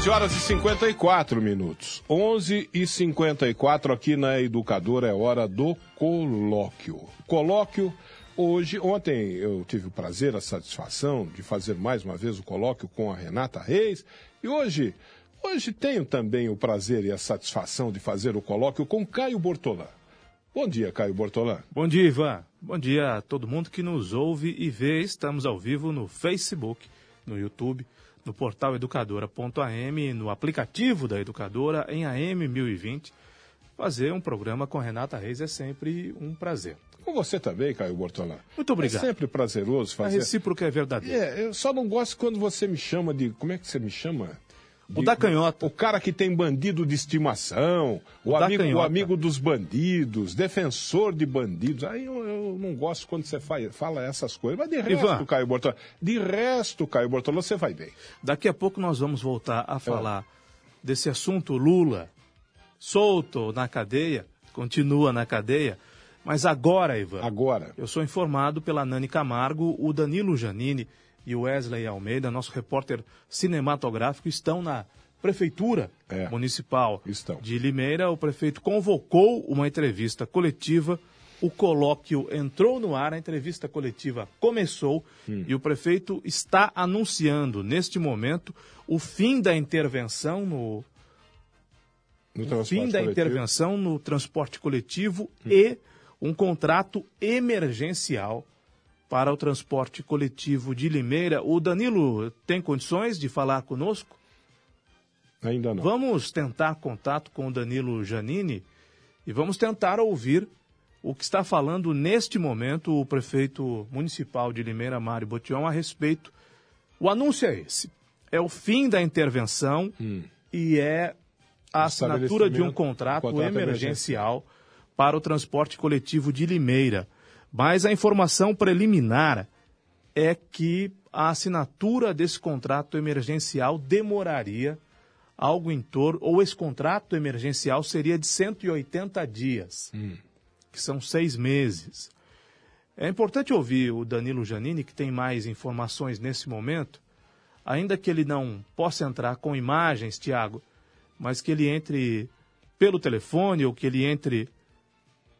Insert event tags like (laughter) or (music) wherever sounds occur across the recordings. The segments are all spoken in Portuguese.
11 horas e 54 minutos. 11 e 54 aqui na Educadora é hora do colóquio. Colóquio, hoje, ontem eu tive o prazer, a satisfação de fazer mais uma vez o colóquio com a Renata Reis. E hoje, hoje tenho também o prazer e a satisfação de fazer o colóquio com Caio Bortolã. Bom dia, Caio Bortolã. Bom dia, Ivan. Bom dia a todo mundo que nos ouve e vê. Estamos ao vivo no Facebook, no YouTube no portal educadora.am, no aplicativo da Educadora, em AM 1020. Fazer um programa com Renata Reis é sempre um prazer. Com você também, Caio Bortolã. Muito obrigado. É sempre prazeroso fazer. A recíproca é verdadeira. É, eu só não gosto quando você me chama de. Como é que você me chama? O da canhota. O cara que tem bandido de estimação, o, o amigo, o amigo dos bandidos, defensor de bandidos. Aí eu, eu não gosto quando você faz, fala essas coisas. Mas de resto, Ivan, Caio Bortolã, de resto, Caio Bortolã, você vai bem. Daqui a pouco nós vamos voltar a falar é. desse assunto Lula solto na cadeia, continua na cadeia. Mas agora, Ivan. Agora. Eu sou informado pela Nani Camargo, o Danilo Janine e o Wesley Almeida, nosso repórter cinematográfico, estão na Prefeitura é, Municipal estão. de Limeira. O prefeito convocou uma entrevista coletiva. O colóquio entrou no ar, a entrevista coletiva começou hum. e o prefeito está anunciando neste momento o fim da intervenção no, no fim da coletivo. intervenção no transporte coletivo hum. e um contrato emergencial para o transporte coletivo de Limeira. O Danilo tem condições de falar conosco? Ainda não. Vamos tentar contato com o Danilo Janini e vamos tentar ouvir o que está falando neste momento o prefeito municipal de Limeira, Mário Botião, a respeito. O anúncio é esse: é o fim da intervenção hum. e é a assinatura de um contrato, contrato emergencial para o transporte coletivo de Limeira. Mas a informação preliminar é que a assinatura desse contrato emergencial demoraria algo em torno, ou esse contrato emergencial seria de 180 dias, hum. que são seis meses. É importante ouvir o Danilo Janini, que tem mais informações nesse momento, ainda que ele não possa entrar com imagens, Tiago, mas que ele entre pelo telefone ou que ele entre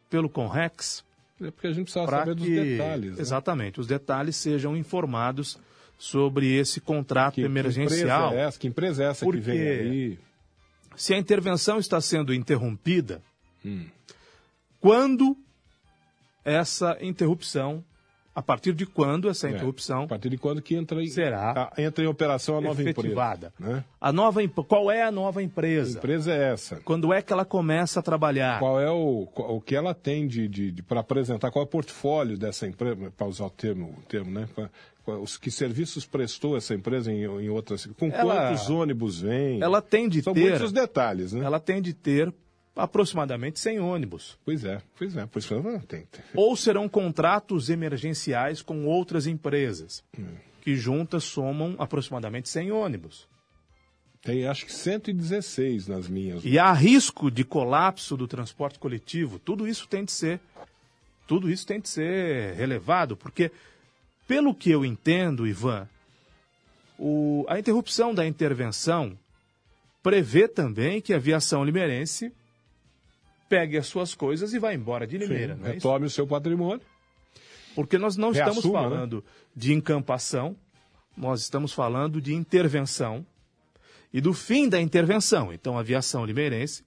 pelo Conrex, porque a gente precisa saber que, dos detalhes. Né? Exatamente, os detalhes sejam informados sobre esse contrato que, emergencial. Que empresa é essa, que, empresa é essa que vem aí? Se a intervenção está sendo interrompida, hum. quando essa interrupção A partir de quando essa É, interrupção a partir de quando que entra em, será a- entra em operação a nova efetivada? empresa? Né? A nova, qual é a nova A empresa? empresa é essa. Quando é que ela começa a trabalhar? Qual é o, o que ela tem de, de, para apresentar? Qual é o portfólio dessa empresa, para usar o termo, o termo né? Os que serviços prestou essa empresa em, em outras. Com Ela- quantos ônibus vem? Ela tem de São ter, muitos detalhes, né? ela tem de ter aproximadamente 100 ônibus. Pois é, pois é. Que ela tem. Ou serão contratos emergenciais com outras empresas, que juntas somam aproximadamente 100 ônibus. Tem acho que 116 nas minhas. E há risco de colapso do transporte coletivo. Tudo isso tem de ser, tudo isso tem de ser relevado, porque pelo que eu entendo, Ivan, o- a interrupção da intervenção prevê também que a aviação limeirense pegue as suas coisas e vá embora de Limeira, Sim, não é isso? retome o seu patrimônio. Porque nós não estamos Reassuma, né? falando de encampação, nós estamos falando de intervenção e do fim da intervenção. Então, a aviação limeirense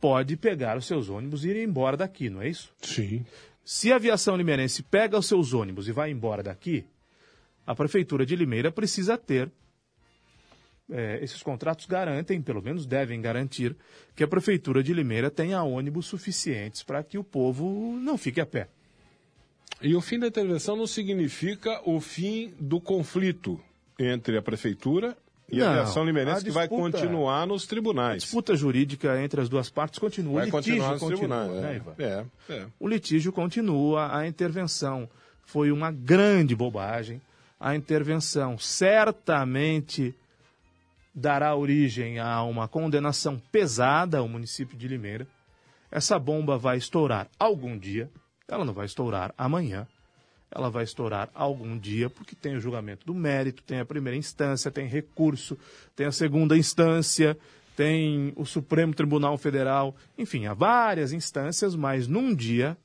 pode pegar os seus ônibus e ir embora daqui, não é isso? Sim. Se a aviação limeirense pega os seus ônibus e vai embora daqui, a prefeitura de Limeira precisa ter. Eh, esses contratos garantem, pelo menos devem garantir, que a prefeitura de Limeira tenha ônibus suficientes para que o povo não fique a pé. E o fim da intervenção não significa o fim do conflito entre a prefeitura e a Não, aviação limeirense a que vai continuar nos A tribunais. disputa jurídica entre as duas partes continua. Vai o litígio continuar nos continua, tribunais. né, é. É, é. O litígio continua, a intervenção foi uma grande bobagem. A intervenção certamente dará origem a uma condenação pesada ao município de Limeira. Essa bomba vai estourar algum dia, ela não vai estourar amanhã, ela vai estourar algum dia, porque tem o julgamento do mérito, tem a primeira instância, tem recurso, tem a segunda instância, tem o Supremo Tribunal Federal, enfim, há várias instâncias, mas num dia,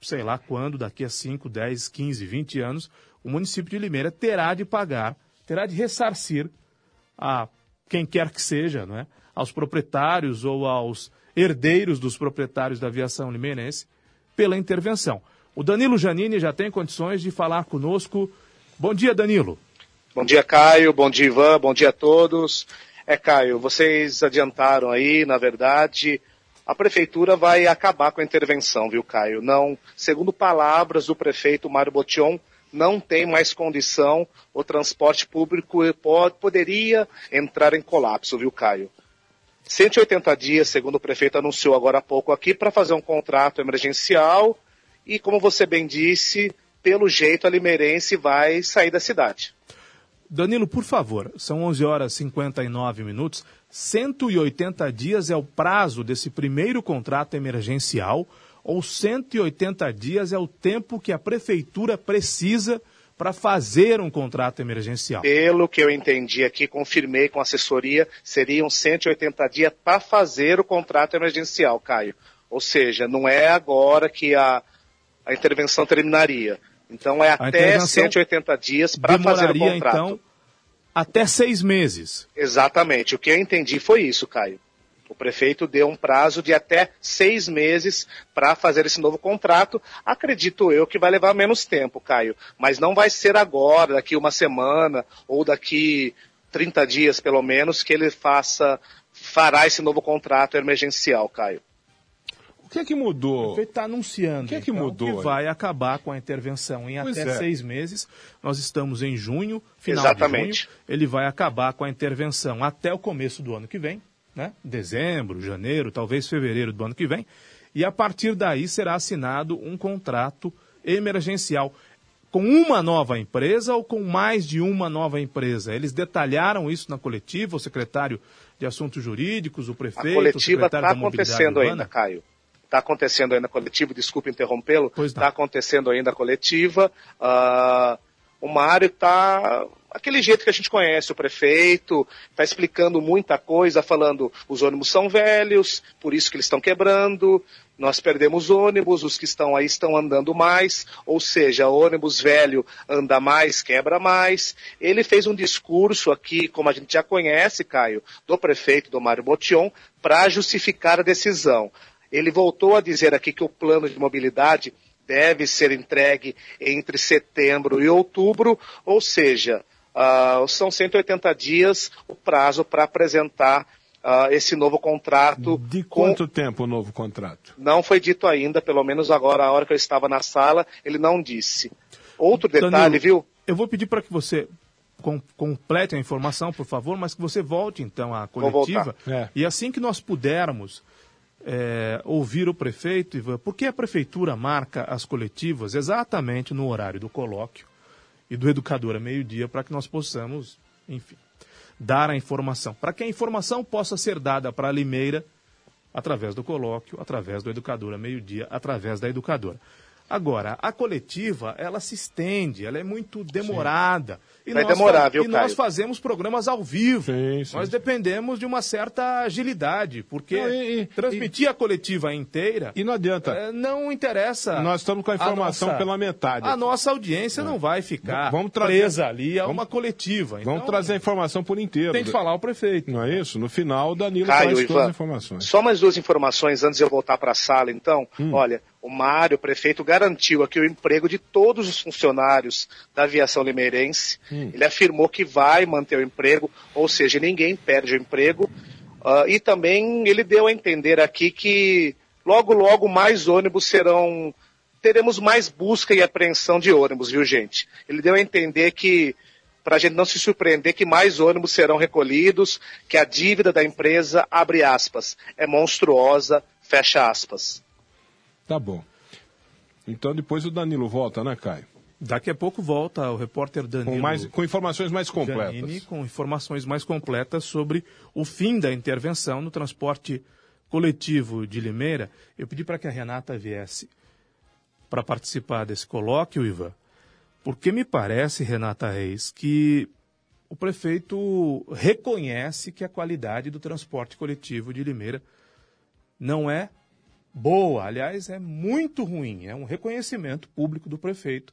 sei lá quando, daqui a 5, 10, 15, 20 anos, o município de Limeira terá de pagar, terá de ressarcir a quem quer que seja, não é? aos proprietários ou aos herdeiros dos proprietários da aviação limeirense pela intervenção. O Danilo Janini já tem condições de falar conosco. Bom dia, Danilo. Bom dia, Caio. Bom dia, Ivan. Bom dia a todos. É, Caio, vocês adiantaram aí, na verdade, a prefeitura vai acabar com a intervenção, viu, Caio? Não, segundo palavras do prefeito Mário Botion, não tem mais condição, o transporte público pode, poderia entrar em colapso, viu, Caio? 180 dias, segundo o prefeito anunciou agora há pouco aqui, para fazer um contrato emergencial e, como você bem disse, pelo jeito a Limeirense vai sair da cidade. Danilo, por favor, são 11 horas e 59 minutos. 180 dias é o prazo desse primeiro contrato emergencial ou 180 dias é o tempo que a prefeitura precisa para fazer um contrato emergencial? Pelo que eu entendi aqui, confirmei com a assessoria, seriam 180 dias para fazer o contrato emergencial, Caio. Ou seja, não é agora que a, a intervenção terminaria. Então é A até intervenção 180 dias para fazer o contrato. então, até seis meses. Exatamente. O que eu entendi foi isso, Caio. O prefeito deu um prazo de até seis meses para fazer esse novo contrato. Acredito eu que vai levar menos tempo, Caio. Mas não vai ser agora, daqui uma semana ou daqui 30 dias, pelo menos, que ele faça, fará esse novo contrato emergencial, Caio. O que é que O mudou? prefeito está anunciando O que é que então, mudou que vai acabar com a intervenção em Pois até é. seis meses. Nós estamos em junho, final Exatamente. de junho. Ele vai acabar com a intervenção até o começo do ano que vem, né? dezembro, janeiro, talvez fevereiro do ano que vem. E a partir daí será assinado um contrato emergencial com uma nova empresa ou com mais de uma nova empresa. Eles detalharam isso na coletiva, o secretário de Assuntos Jurídicos, o A prefeito, o coletiva está acontecendo ainda, Caio. Está acontecendo ainda a coletiva, desculpe interrompê-lo. Está acontecendo ainda a coletiva. Ah, o Mário está aquele jeito que a gente conhece, o prefeito está explicando muita coisa, falando os ônibus são velhos, por isso que eles estão quebrando, nós perdemos ônibus, os que estão aí estão andando mais, ou seja, ônibus velho anda mais, quebra mais. Ele fez um discurso aqui, como a gente já conhece, Caio, do prefeito, do Mário Botion, para justificar a decisão. Ele voltou a dizer aqui que o plano de mobilidade deve ser entregue entre setembro e outubro, ou seja, uh, são 180 dias o prazo para apresentar uh, esse novo contrato. De quanto com... tempo o novo contrato? Não foi dito ainda, pelo menos agora, a hora que eu estava na sala, ele não disse. Outro detalhe, Danilo, viu? Eu vou pedir para que você com, complete a informação, por favor, mas que você volte então à coletiva. É. E assim que nós pudermos é, ouvir o prefeito, Ivan, porque a prefeitura marca as coletivas exatamente no horário do colóquio e do educador a meio-dia para que nós possamos, enfim, dar a informação. Para que a informação possa ser dada para a Limeira através do colóquio, através do educador a meio-dia, através da educadora. Agora, a coletiva, ela se estende, ela é muito demorada. Sim. E Vai nós, demorar, viu, E Caio? nós fazemos programas ao vivo. Sim, sim, nós dependemos de uma certa agilidade, porque não, e, e, transmitir e, a coletiva inteira... E não adianta. É, não interessa... Nós estamos com a informação a nossa, pela metade. A nossa audiência não, não vai ficar vamos trazer, presa ali a vamos, uma coletiva. Então, vamos trazer a informação por inteiro. Tem que falar o prefeito. Não é isso? No final, o Danilo Caio, traz todas as informações. Só mais duas informações antes de eu voltar para a sala, então. Hum. Olha, o Mário, o prefeito, garantiu aqui o emprego de todos os funcionários da aviação limeirense. Hum. Ele afirmou que vai manter o emprego, ou seja, ninguém perde o emprego. Uh, e também ele deu a entender aqui que logo, logo mais ônibus serão. Teremos mais busca e apreensão de ônibus, viu, gente? Ele deu a entender que para a gente não se surpreender que mais ônibus serão recolhidos, que a dívida da empresa, abre aspas, é monstruosa, fecha aspas. Tá bom. Então depois o Danilo volta, né, Caio? Daqui a pouco volta o repórter Danilo. Com, mais, com informações mais completas. Janine, com informações mais completas sobre o fim da intervenção no transporte coletivo de Limeira. Eu pedi para que a Renata viesse para participar desse colóquio, Ivan, porque me parece, Renata Reis, que o prefeito reconhece que a qualidade do transporte coletivo de Limeira não é boa, aliás, é muito ruim. É um reconhecimento público do prefeito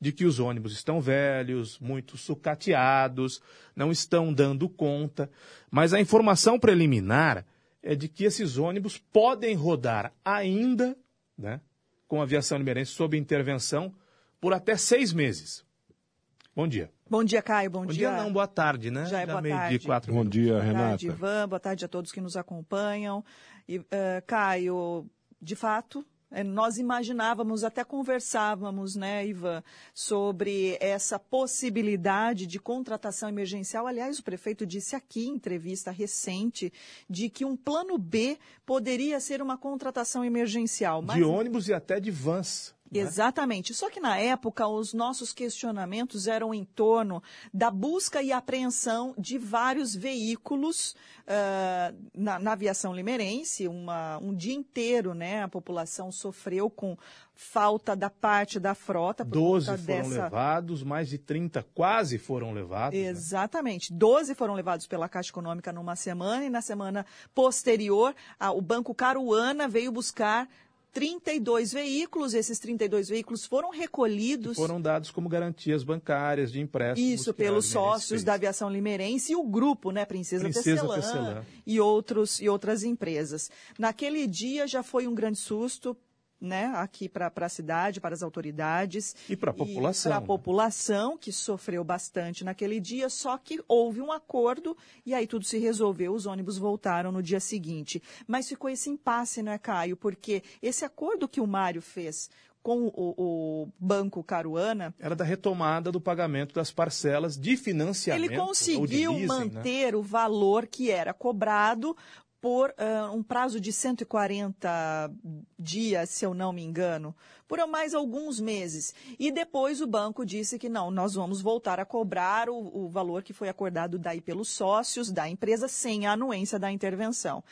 de que os ônibus estão velhos, muito sucateados, não estão dando conta. Mas a informação preliminar é de que esses ônibus podem rodar ainda, né, com a aviação limeirense sob intervenção, por até seis meses. Bom dia. Bom dia, Caio. Bom, Bom dia. dia. não, boa tarde, né? Já é Já boa tarde. Dia, quatro Bom dia, Renata. Boa tarde, Ivan. Boa tarde a todos que nos acompanham. E, uh, Caio, de fato, nós imaginávamos, até conversávamos, né, Ivan, sobre essa possibilidade de contratação emergencial. Aliás, o prefeito disse aqui em entrevista recente de que um plano B poderia ser uma contratação emergencial. Mas... De ônibus e até de vans. Né? Exatamente. Só que na época os nossos questionamentos eram em torno da busca e apreensão de vários veículos uh, na, na, aviação limeirense. Uma, um dia inteiro, né? A população sofreu com falta da parte da frota. Doze foram dessa... levados, mais de 30 quase foram levados. Né? Exatamente. Doze né? foram levados pela Caixa Econômica numa semana e na semana posterior a, o Banco Caruana veio buscar 32 veículos, esses 32 veículos foram recolhidos. Foram dados como garantias bancárias de empréstimos. Isso, pelos sócios da aviação limeirense e o grupo, né, Princesa, Princesa Tecelã, Tecelã, e, outros, e outras empresas. Naquele dia já foi um grande susto né, aqui para a cidade, para as autoridades. E para a população. Para a população, que sofreu bastante naquele dia, só que houve um acordo e aí tudo se resolveu, os ônibus voltaram no dia seguinte. Mas ficou esse impasse, né, Caio? Porque esse acordo que o Mário fez com o, o, Banco Caruana. Era da retomada do pagamento das parcelas de financiamento. Ele conseguiu leasing, né? manter né? o valor que era cobrado por uh, um prazo de 140 dias, se eu não me engano, por mais alguns meses. E depois o banco disse que não, nós vamos voltar a cobrar o, o valor que foi acordado daí pelos sócios da empresa sem a anuência da intervenção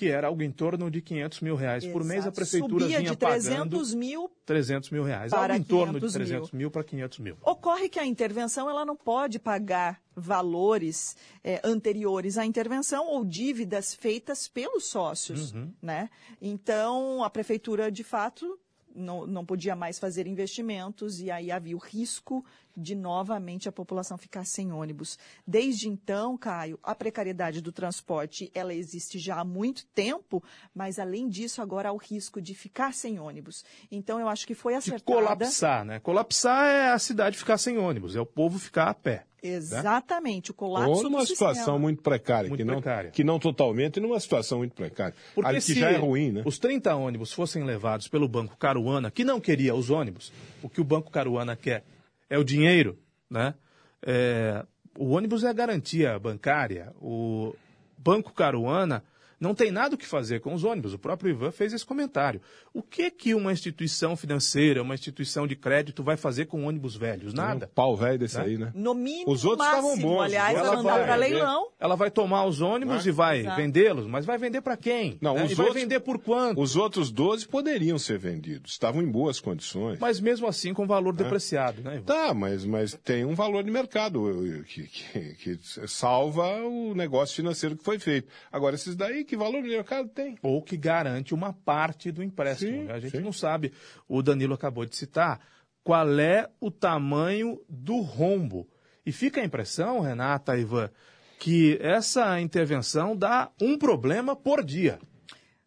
que era algo em torno de 500 mil reais Exato. por mês, a prefeitura Subia vinha de 300 pagando mil 300 mil reais, algo em torno de 300 mil, mil para 500 mil. Ocorre que a intervenção ela não pode pagar valores é, anteriores à intervenção ou dívidas feitas pelos sócios, uhum. né? Então, a prefeitura, de fato, não, não podia mais fazer investimentos e aí havia o risco de novamente a população ficar sem ônibus. Desde então, Caio, a precariedade do transporte, ela existe já há muito tempo, mas além disso, agora há o risco de ficar sem ônibus. Então, eu acho que foi acertada... De colapsar, né? Colapsar é a cidade ficar sem ônibus, é o povo ficar a pé. Exatamente, né? o colapso Ou numa situação muito precária, muito que, não, precária. que não totalmente, numa situação muito precária. Porque Ali, se que já é ruim, né? os 30 ônibus fossem levados pelo Banco Caruana, que não queria os ônibus, o que o Banco Caruana quer é o dinheiro, né? É, o ônibus é a garantia bancária. O Banco Caruana não tem nada o que fazer com os ônibus. O próprio Ivan fez esse comentário. O que que uma instituição financeira, uma instituição de crédito vai fazer com ônibus velhos? Nada. Um pau velho desse Né? aí, né? No mínimo, Os outros máximo, estavam bons, aliás, os vai vai para leilão. Ela vai tomar os ônibus e vai vendê-los, mas vai vender para quem? Não, né? os e vai outros- vender por quanto? Os outros 12 poderiam ser vendidos, estavam em boas condições. Mas mesmo assim com valor depreciado, né, Ivan? Tá, mas, mas tem um valor de mercado que, que- que salva o negócio financeiro que foi feito. Agora, esses daí, que valor de mercado tem? ou que garante uma parte do empréstimo. Sim, né? a gente sim. não sabe, o Danilo acabou de citar, qual é o tamanho do rombo. E fica a impressão, Renata, Ivan, que essa intervenção dá um problema por dia.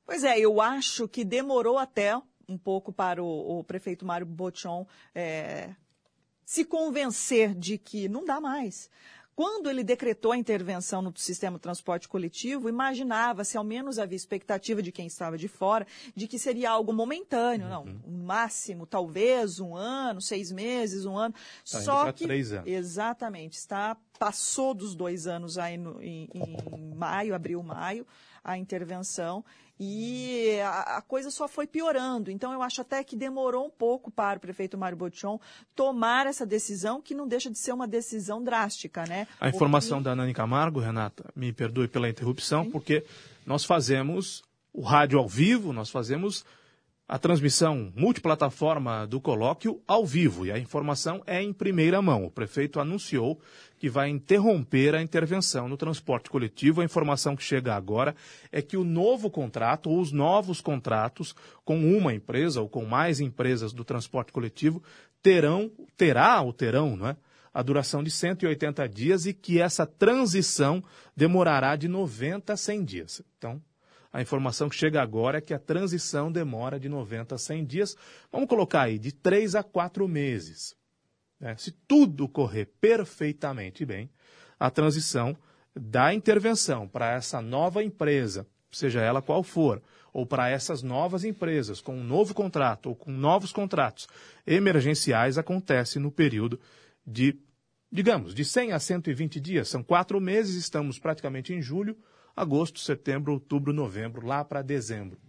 Pois é, eu acho que demorou até um pouco para o, o prefeito Mário Botion é, se convencer de que não dá mais. Quando ele decretou a intervenção no sistema de transporte coletivo, imaginava-se, ao menos havia expectativa de quem estava de fora, de que seria algo momentâneo, não, no máximo, talvez um ano, seis meses, um ano. Tá Só que três anos. exatamente está passou dos dois anos aí no- em, em maio, abril, maio, a intervenção e a, a coisa só foi piorando. Então eu acho até que demorou um pouco para o prefeito Mário Botion tomar essa decisão, que não deixa de ser uma decisão drástica, né? A informação Porque- da Nani Camargo, Renata, me perdoe pela interrupção, porque nós fazemos o rádio ao vivo, nós fazemos a transmissão multiplataforma do colóquio ao vivo. E a informação é em primeira mão. O prefeito anunciou que vai interromper a intervenção no transporte coletivo. A informação que chega agora é que o novo contrato, ou os novos contratos com uma empresa ou com mais empresas do transporte coletivo, terão, terá ou terão, não é? a duração de 180 dias e que essa transição demorará de 90 a 100 dias. Então, a informação que chega agora é que a transição demora de 90 a 100 dias. Vamos colocar aí, de 3 a 4 meses. Né? Se tudo correr perfeitamente bem, a transição da intervenção para essa nova empresa, seja ela qual for, ou para essas novas empresas com um novo contrato ou com novos contratos emergenciais, acontece no período de, digamos, de 100 a 120 dias. São quatro meses, estamos praticamente em julho, agosto, setembro, outubro, novembro, lá para dezembro.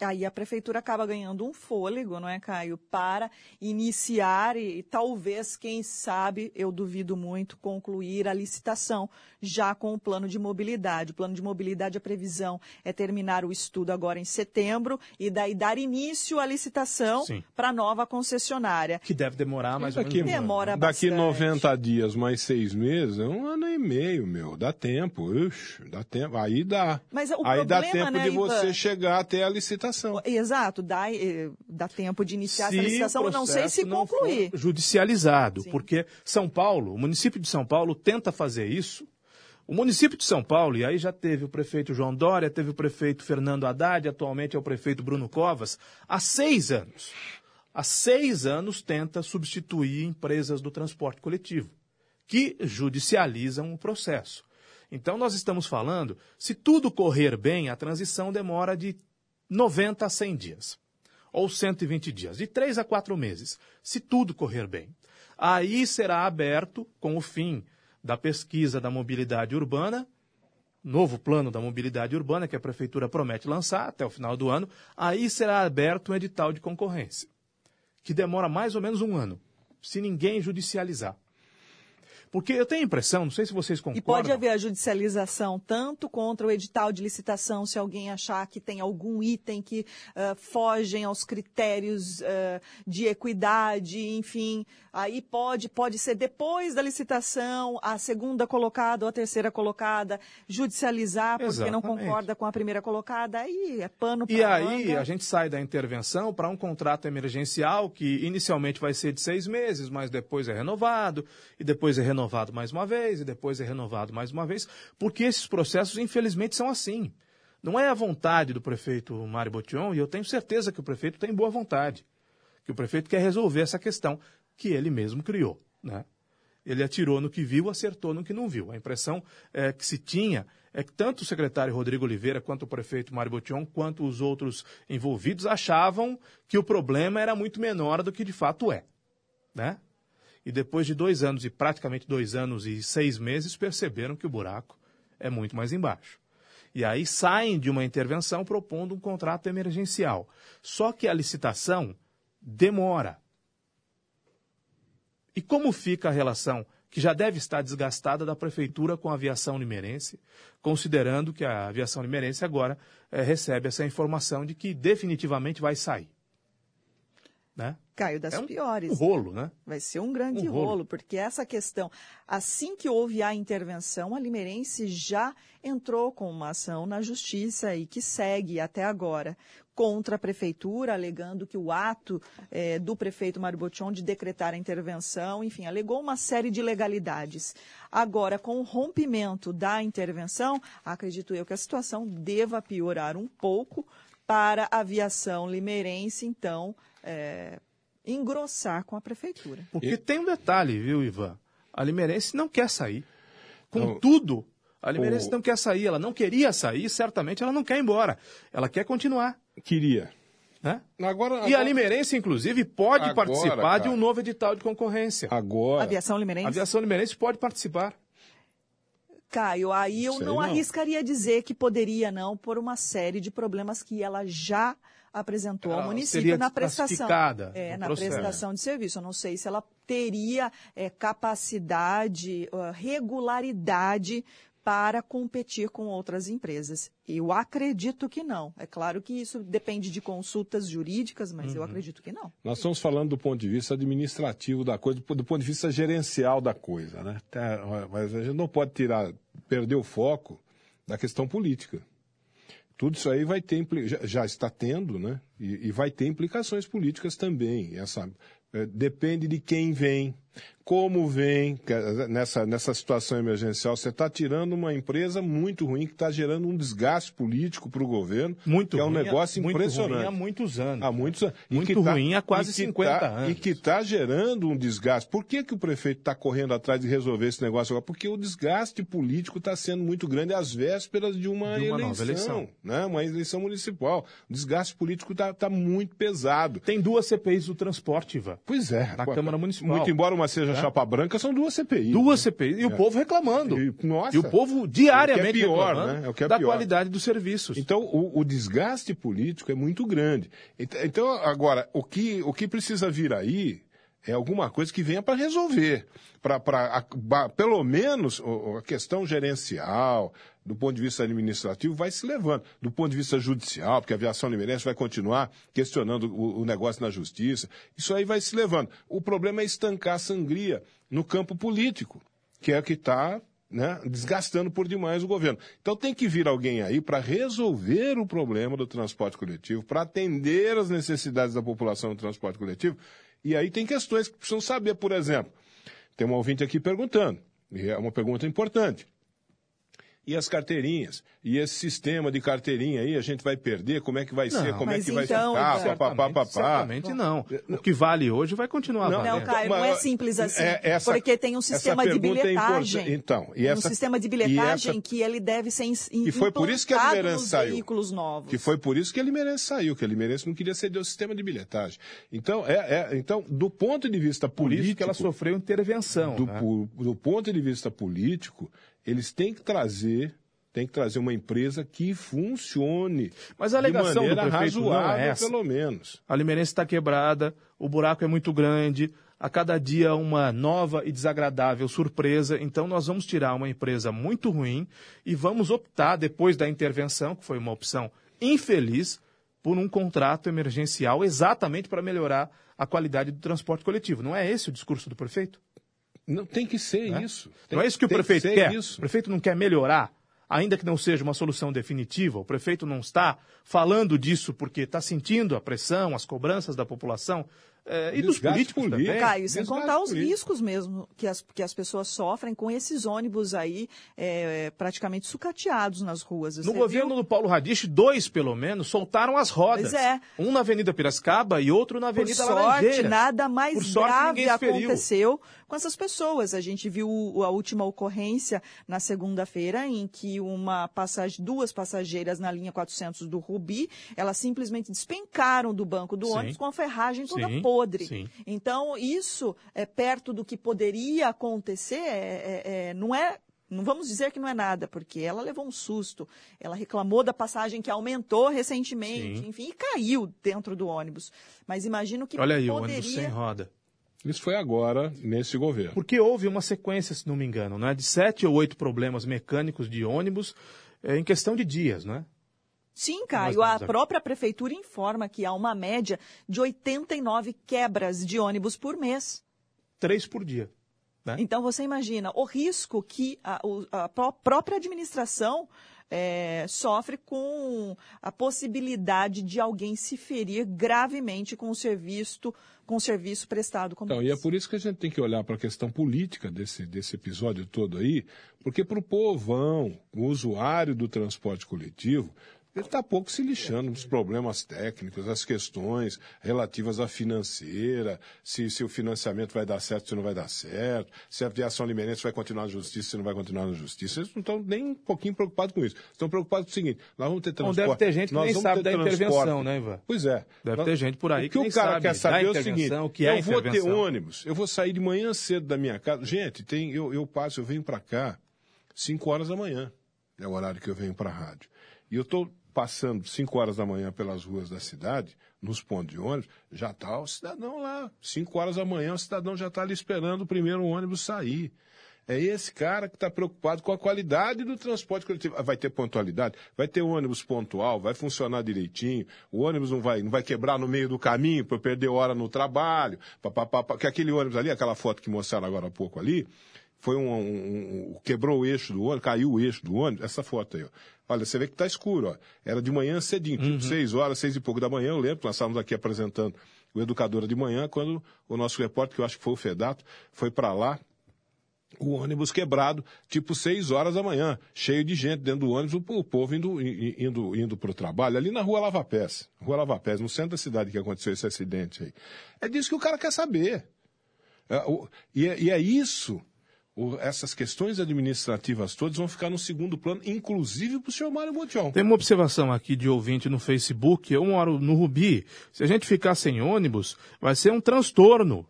Aí a prefeitura acaba ganhando um fôlego, não é, Caio, para iniciar e, talvez, quem sabe, eu duvido muito, concluir a licitação já com o plano de mobilidade. O plano de mobilidade, a previsão é terminar o estudo agora em setembro e daí dar início à licitação para a nova concessionária. Que deve demorar mais ou menos um. Demora daqui bastante. 90 dias mais seis meses, é um ano e meio, meu. Dá tempo. Ixi, dá tempo. Aí dá. Mas o Aí dá problema, tempo né, de você Ivan? chegar até a licitação. Exato, dá, eh, dá tempo de iniciar Se essa licitação, o não sei se concluir. judicializado, Sim. porque São Paulo, o município de São Paulo tenta fazer isso. O município de São Paulo, e aí já teve o prefeito João Dória, teve o prefeito Fernando Haddad, atualmente é o prefeito Bruno Covas, há seis anos. Há seis anos tenta substituir empresas do transporte coletivo, que judicializam o processo. Então nós estamos falando, se tudo correr bem, a transição demora de 90 a 100 dias ou 120 dias, de três a quatro meses, se tudo correr bem. Aí será aberto, com o fim da pesquisa da mobilidade urbana, novo plano da mobilidade urbana que a prefeitura promete lançar até o final do ano, aí será aberto um edital de concorrência, que demora mais ou menos um ano, se ninguém judicializar. Porque eu tenho a impressão, não sei se vocês concordam. E pode haver a judicialização tanto contra o edital de licitação, se alguém achar que tem algum item que uh, fogem aos critérios uh, de equidade, enfim, aí pode, pode ser depois da licitação, a segunda colocada ou a terceira colocada judicializar porque Exatamente. não concorda com a primeira colocada, aí é pano para E aí manga. a gente sai da intervenção para um contrato emergencial que inicialmente vai ser de seis meses, mas depois é renovado, e depois é renovado mais uma vez, e depois é renovado mais uma vez, porque esses processos, infelizmente, são assim. Não é a vontade do prefeito Mário Botion, e eu tenho certeza que o prefeito tem boa vontade, que o prefeito quer resolver essa questão que ele mesmo criou. Né? Ele atirou no que viu, acertou no que não viu. A impressão é, que se tinha é que tanto o secretário Rodrigo Oliveira, quanto o prefeito Mário Botion, quanto os outros envolvidos achavam que o problema era muito menor do que de fato é. Né? E depois de dois anos, e praticamente dois anos e seis meses, perceberam que o buraco é muito mais embaixo. E aí saem de uma intervenção propondo um contrato emergencial. Só que a licitação demora. E como fica a relação que já deve estar desgastada da prefeitura com a aviação limerense, considerando que a aviação limerense agora é, recebe essa informação de que definitivamente vai sair. Né? Caio das é um, piores. Um rolo, né? Vai ser um grande um rolo. rolo. porque essa questão, assim que houve a intervenção, a Limerense já entrou com uma ação na justiça e que segue até agora contra a prefeitura, alegando que o ato é, do prefeito Mário Botion de decretar a intervenção, enfim, alegou uma série de ilegalidades. Agora, com o rompimento da intervenção, acredito eu que a situação deva piorar um pouco para a aviação limeirense, então, é, engrossar com a prefeitura. Porque e... tem um detalhe, viu, Ivan? A limeirense não quer sair. Contudo, a Limeirense o... não quer sair, ela não queria sair, certamente ela não quer ir embora. Ela quer continuar. Queria. Né? Agora, agora, e a Limeirense, inclusive, pode agora, participar cara. de um novo edital de concorrência. Agora. Aviação Limeirense? A aviação Limeirense pode participar. Caio, aí eu não, não, arriscaria dizer que poderia, não, por uma série de problemas que ela já apresentou ela ao município na prestação. É, na processo. prestação de serviço. Eu não sei se ela teria é, capacidade, regularidade para competir com outras empresas. Eu acredito que não. É claro que isso depende de consultas jurídicas, mas uhum. eu acredito que não. Nós estamos falando do ponto de vista administrativo da coisa, do ponto de vista gerencial da coisa, né? Tá, mas a gente não pode tirar, perder o foco da questão política. Tudo isso aí vai ter, já está tendo, né? E, e vai ter implicações políticas também. Essa, é, depende de quem vem, como vem nessa, nessa situação emergencial. Você está tirando uma empresa muito ruim que está gerando um desgaste político para o governo, muito que é um negócio muito impressionante. Ruim há muitos anos. Há muitos anos. Muito tá, ruim há quase 50 tá, anos. E que está gerando um desgaste. Por que, que o prefeito está correndo atrás de resolver esse negócio agora? Porque o desgaste político está sendo muito grande às vésperas de uma, de uma eleição, eleição. Né? Uma eleição municipal. O desgaste político está tá muito pesado. Tem duas CPIs do transporte, Ivan. Pois é. Na Câmara Municipal. Muito embora uma seja é. chapa branca, são duas CPIs. Duas né? CPIs. E é. o povo reclamando. E, nossa, e o povo diariamente é pior, né? é o que é da pior. qualidade dos serviços. Então, o, o, desgaste político é muito grande. Então, agora, o que, o que precisa vir aí é alguma coisa que venha para resolver. Para, pelo menos, a questão gerencial, do ponto de vista administrativo, vai se levando. Do ponto de vista judicial, porque a aviação limeirense vai continuar questionando o, o, negócio na justiça. Isso aí vai se levando. O problema é estancar a sangria no campo político, que é o que está né, desgastando por demais o governo. Então tem que vir alguém aí para resolver o problema do transporte coletivo, para atender as necessidades da população no transporte coletivo. E aí tem questões que precisam saber, por exemplo. Tem um ouvinte aqui perguntando, e é uma pergunta importante e as carteirinhas. E esse sistema de carteirinha aí, a gente vai perder, como é que vai não, ser, como é que então, vai ficar, certamente, papá, papá. Certamente não. O que vale hoje vai continuar não, valendo. Não, Caio, não é simples assim, é, essa, porque tem um sistema de é bilhetagem. É então, e essa, um sistema de bilhetagem essa, que ele deve ser E foi por isso que a Limerense saiu. veículos novos. Que foi por isso que a Limerense saiu, que a Limerense não queria ceder o sistema de bilhetagem. Então, é, é, então do ponto de vista político... Que ela sofreu intervenção. Do, né? do ponto de vista político, eles têm que trazer tem que trazer uma empresa que funcione. Mas a alegação de maneira do razoável, é pelo menos. A Limerense está quebrada, o buraco é muito grande, a cada dia uma nova e desagradável surpresa. Então, nós vamos tirar uma empresa muito ruim e vamos optar, depois da intervenção, que foi uma opção infeliz, por um contrato emergencial exatamente para melhorar a qualidade do transporte coletivo. Não é esse o discurso do prefeito? Não tem que ser Né? isso. não é isso que o tem prefeito ser quer. Isso. O prefeito não quer melhorar, ainda que não seja uma solução definitiva. O prefeito não está falando disso porque está sentindo a pressão, as cobranças da população eh, e dos políticos político. também. Caio, sem desgaste contar os político. riscos mesmo que as, que as pessoas sofrem com esses ônibus aí é, praticamente sucateados nas ruas. No Você governo viu? do Paulo Radich, dois, pelo menos, soltaram as rodas. Pois é. Um na Avenida Piracicaba e outro na Por Avenida sorte, Laranjeira. nada mais Por sorte, grave aconteceu com essas pessoas. A gente viu a última ocorrência na segunda-feira, em que uma passagem, duas passageiras na linha 400 do Rubi, elas simplesmente despencaram do banco do Sim. ônibus com a ferragem toda Sim, podre. sim. Então, isso, é perto do que poderia acontecer, é- é- é- não é. Não vamos dizer que não é nada, porque ela levou um susto. Ela reclamou da passagem que aumentou recentemente, Sim. enfim, e caiu dentro do ônibus. Mas imagino que Olha aí poderia... o ônibus sem roda. Isso foi agora, nesse governo. Porque houve uma sequência, se não me engano, né, de sete ou oito problemas mecânicos de ônibus eh, em questão de dias, né? Sim, Nós Caio, a própria prefeitura informa que há uma média de 89 quebras de ônibus por mês. Três por dia. Né? Então você imagina o risco que a, a pró- própria administração eh, sofre com a possibilidade de alguém se ferir gravemente com o serviço, com o serviço prestado como Então, e é esse. por isso que a gente tem que olhar para a questão política desse, desse episódio todo aí, porque para o povão, o usuário do transporte coletivo, ele está pouco se lixando dos problemas técnicos, as questões relativas à financeira, se, se o financiamento vai dar certo, se não vai dar certo, se a aviação limerense vai continuar na justiça, se não vai continuar na justiça. Eles não estão nem um pouquinho preocupados com isso. Estão preocupados com o seguinte, nós vamos ter Não, transporte... deve ter gente que nós nem sabe da intervenção, né, Ivan? Pois é. Deve Nós- ter gente por aí o que que nem o cara quer saber é o seguinte, o que é eu vou ter ônibus, eu vou sair de manhã cedo da minha casa. Gente, tem, eu, eu passo, eu venho para cá 5 horas da manhã. É o horário que eu venho para a rádio. E eu estou passando 5 horas da manhã pelas ruas da cidade, nos pontos de ônibus, já está o cidadão lá. 5 horas da manhã, o cidadão já está ali esperando o primeiro ônibus sair. É esse cara que está preocupado com a qualidade do transporte coletivo. Ah, Vai ter pontualidade, vai ter ônibus pontual, vai funcionar direitinho, o ônibus não vai, não vai quebrar no meio do caminho para eu perder hora no trabalho, pá, pá, pá, que aquele ônibus ali, aquela foto que mostraram agora há pouco ali, foi um, um- um- quebrou o eixo do ônibus, caiu o eixo do ônibus, essa foto aí, ó. Olha, você vê que está escuro, ó. Era de manhã cedinho, tipo seis horas, seis e pouco da manhã, eu lembro, nós estávamos aqui apresentando o Educadora de Manhã, quando o nosso repórter, que eu acho que foi o Fedato, foi para lá, o ônibus quebrado, tipo seis horas da manhã, cheio de gente dentro do ônibus, o, povo indo, indo, indo para o trabalho, ali na rua Lava Pés, rua Lava Pés, no centro da cidade que aconteceu esse acidente aí. É disso que o cara quer saber. É, e, é, e é isso, essas questões administrativas todas vão ficar no segundo plano, inclusive para o senhor Mário Botion. Tem uma observação aqui de ouvinte no Facebook. Eu moro no Rubi. Se a gente ficar sem ônibus, vai ser um transtorno.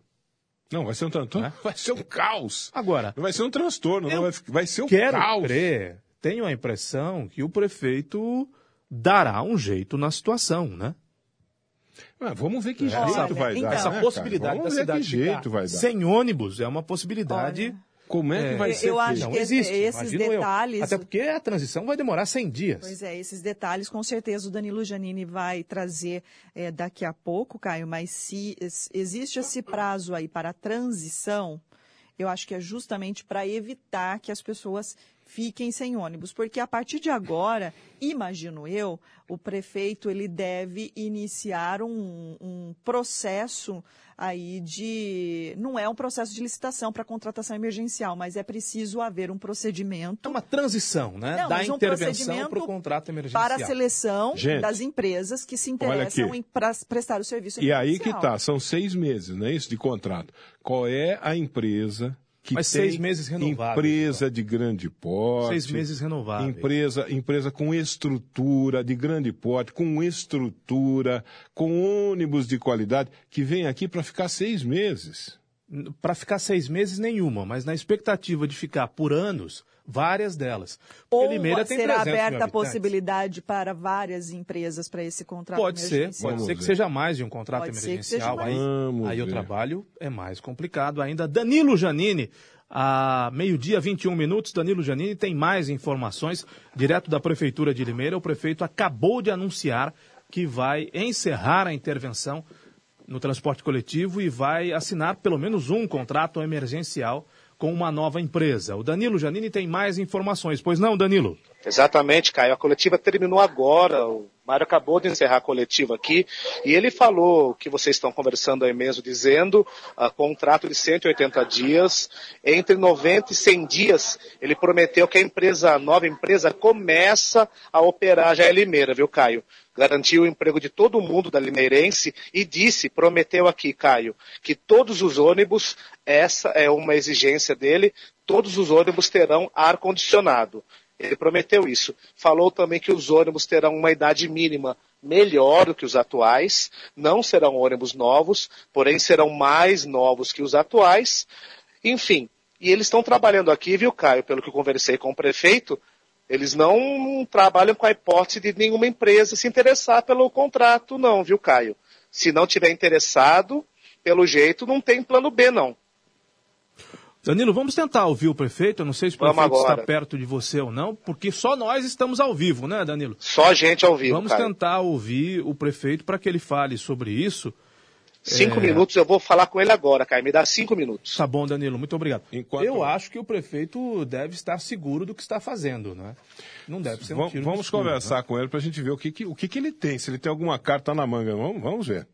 Não, vai ser um transtorno, É? vai ser um caos. Agora, vai ser um transtorno, não, vai, vai ser um quero caos. crer, tenho a impressão que o prefeito dará um jeito na situação, né? Ah, vamos ver que Olha, jeito vai então, dar. Essa né, cara? possibilidade Vamos da ver que cidade jeito ficar vai dar. sem ônibus é uma possibilidade. Olha, Como é que É. vai Eu- ser eu acho não que existe. esses imagino eu. detalhes- Até porque a transição vai demorar 100 dias. Pois é, esses detalhes com certeza o Danilo Janini vai trazer eh, daqui a pouco, Caio, mas se existe esse prazo aí para a transição, eu acho que é justamente para evitar que as pessoas fiquem sem ônibus, porque a partir de agora, imagino eu, o prefeito ele deve iniciar um, um processo aí de não é um processo de licitação para contratação emergencial, mas é preciso haver um procedimento É uma transição, né? Não, da mas um intervenção procedimento para o contrato emergencial. para a seleção Gente, das empresas que se interessam em pra- prestar o serviço E aí que tá, são seis meses, não é isso, de contrato. Qual é a empresa que Mas tem seis meses renováveis, empresa de grande porte, Seis meses renováveis. empresa, empresa com estrutura de grande porte, com estrutura, com ônibus de qualidade, que vem aqui para ficar seis meses. Para ficar seis meses, nenhuma, mas na expectativa de ficar por anos, várias delas. Ou Limeira tem será 300 mil aberta a possibilidade para várias empresas para esse contrato Pode ser, emergencial? pode ser que seja mais de um contrato Pode emergencial. Aí. Vamos aí o trabalho é mais complicado ainda. Danilo Janini, a meio-dia, 21 minutos. Danilo Janini tem mais informações direto da Prefeitura de Limeira. O prefeito acabou de anunciar que vai encerrar a intervenção no transporte coletivo e vai assinar pelo menos um contrato emergencial com uma nova empresa. O Danilo Janini tem mais informações. Pois não, Danilo? Exatamente, Caio. A coletiva terminou agora. Mário acabou de encerrar a coletiva aqui e ele falou que vocês estão conversando aí mesmo, dizendo ah, contrato de 180 dias. Entre 90 e 100 dias, ele prometeu que a empresa, a nova empresa, começa a operar já em Limeira, viu, Caio? Garantiu o emprego de todo mundo da Limeirense e disse, prometeu aqui, Caio, que todos os ônibus, essa é uma exigência dele, todos os ônibus terão ar-condicionado. Ele prometeu isso. Falou também que os ônibus terão uma idade mínima melhor do que os atuais, não serão ônibus novos, porém serão mais novos que os atuais. Enfim, e eles estão trabalhando aqui, viu, Caio, pelo que eu conversei com o prefeito, eles não trabalham com a hipótese de nenhuma empresa se interessar pelo contrato, não, viu, Caio? Se não tiver interessado, pelo jeito, não tem plano B, não. Danilo, vamos tentar ouvir o prefeito. Eu não sei se o Vamos prefeito agora. está perto de você ou não, porque só nós estamos ao vivo, né, Danilo? Só a gente ao vivo, Vamos Caio. tentar ouvir o prefeito para que ele fale sobre isso. Cinco É. minutos, eu vou falar com ele agora, Caio. Me dá cinco minutos. Tá bom, Danilo, muito obrigado. Enquanto- Eu acho que o prefeito deve estar seguro do que está fazendo, né? Não deve ser um Vamos, tiro vamos escuro, conversar né? com ele para a gente ver o que, que- o que, que ele tem, se ele tem alguma carta na manga. Vamos, vamos ver.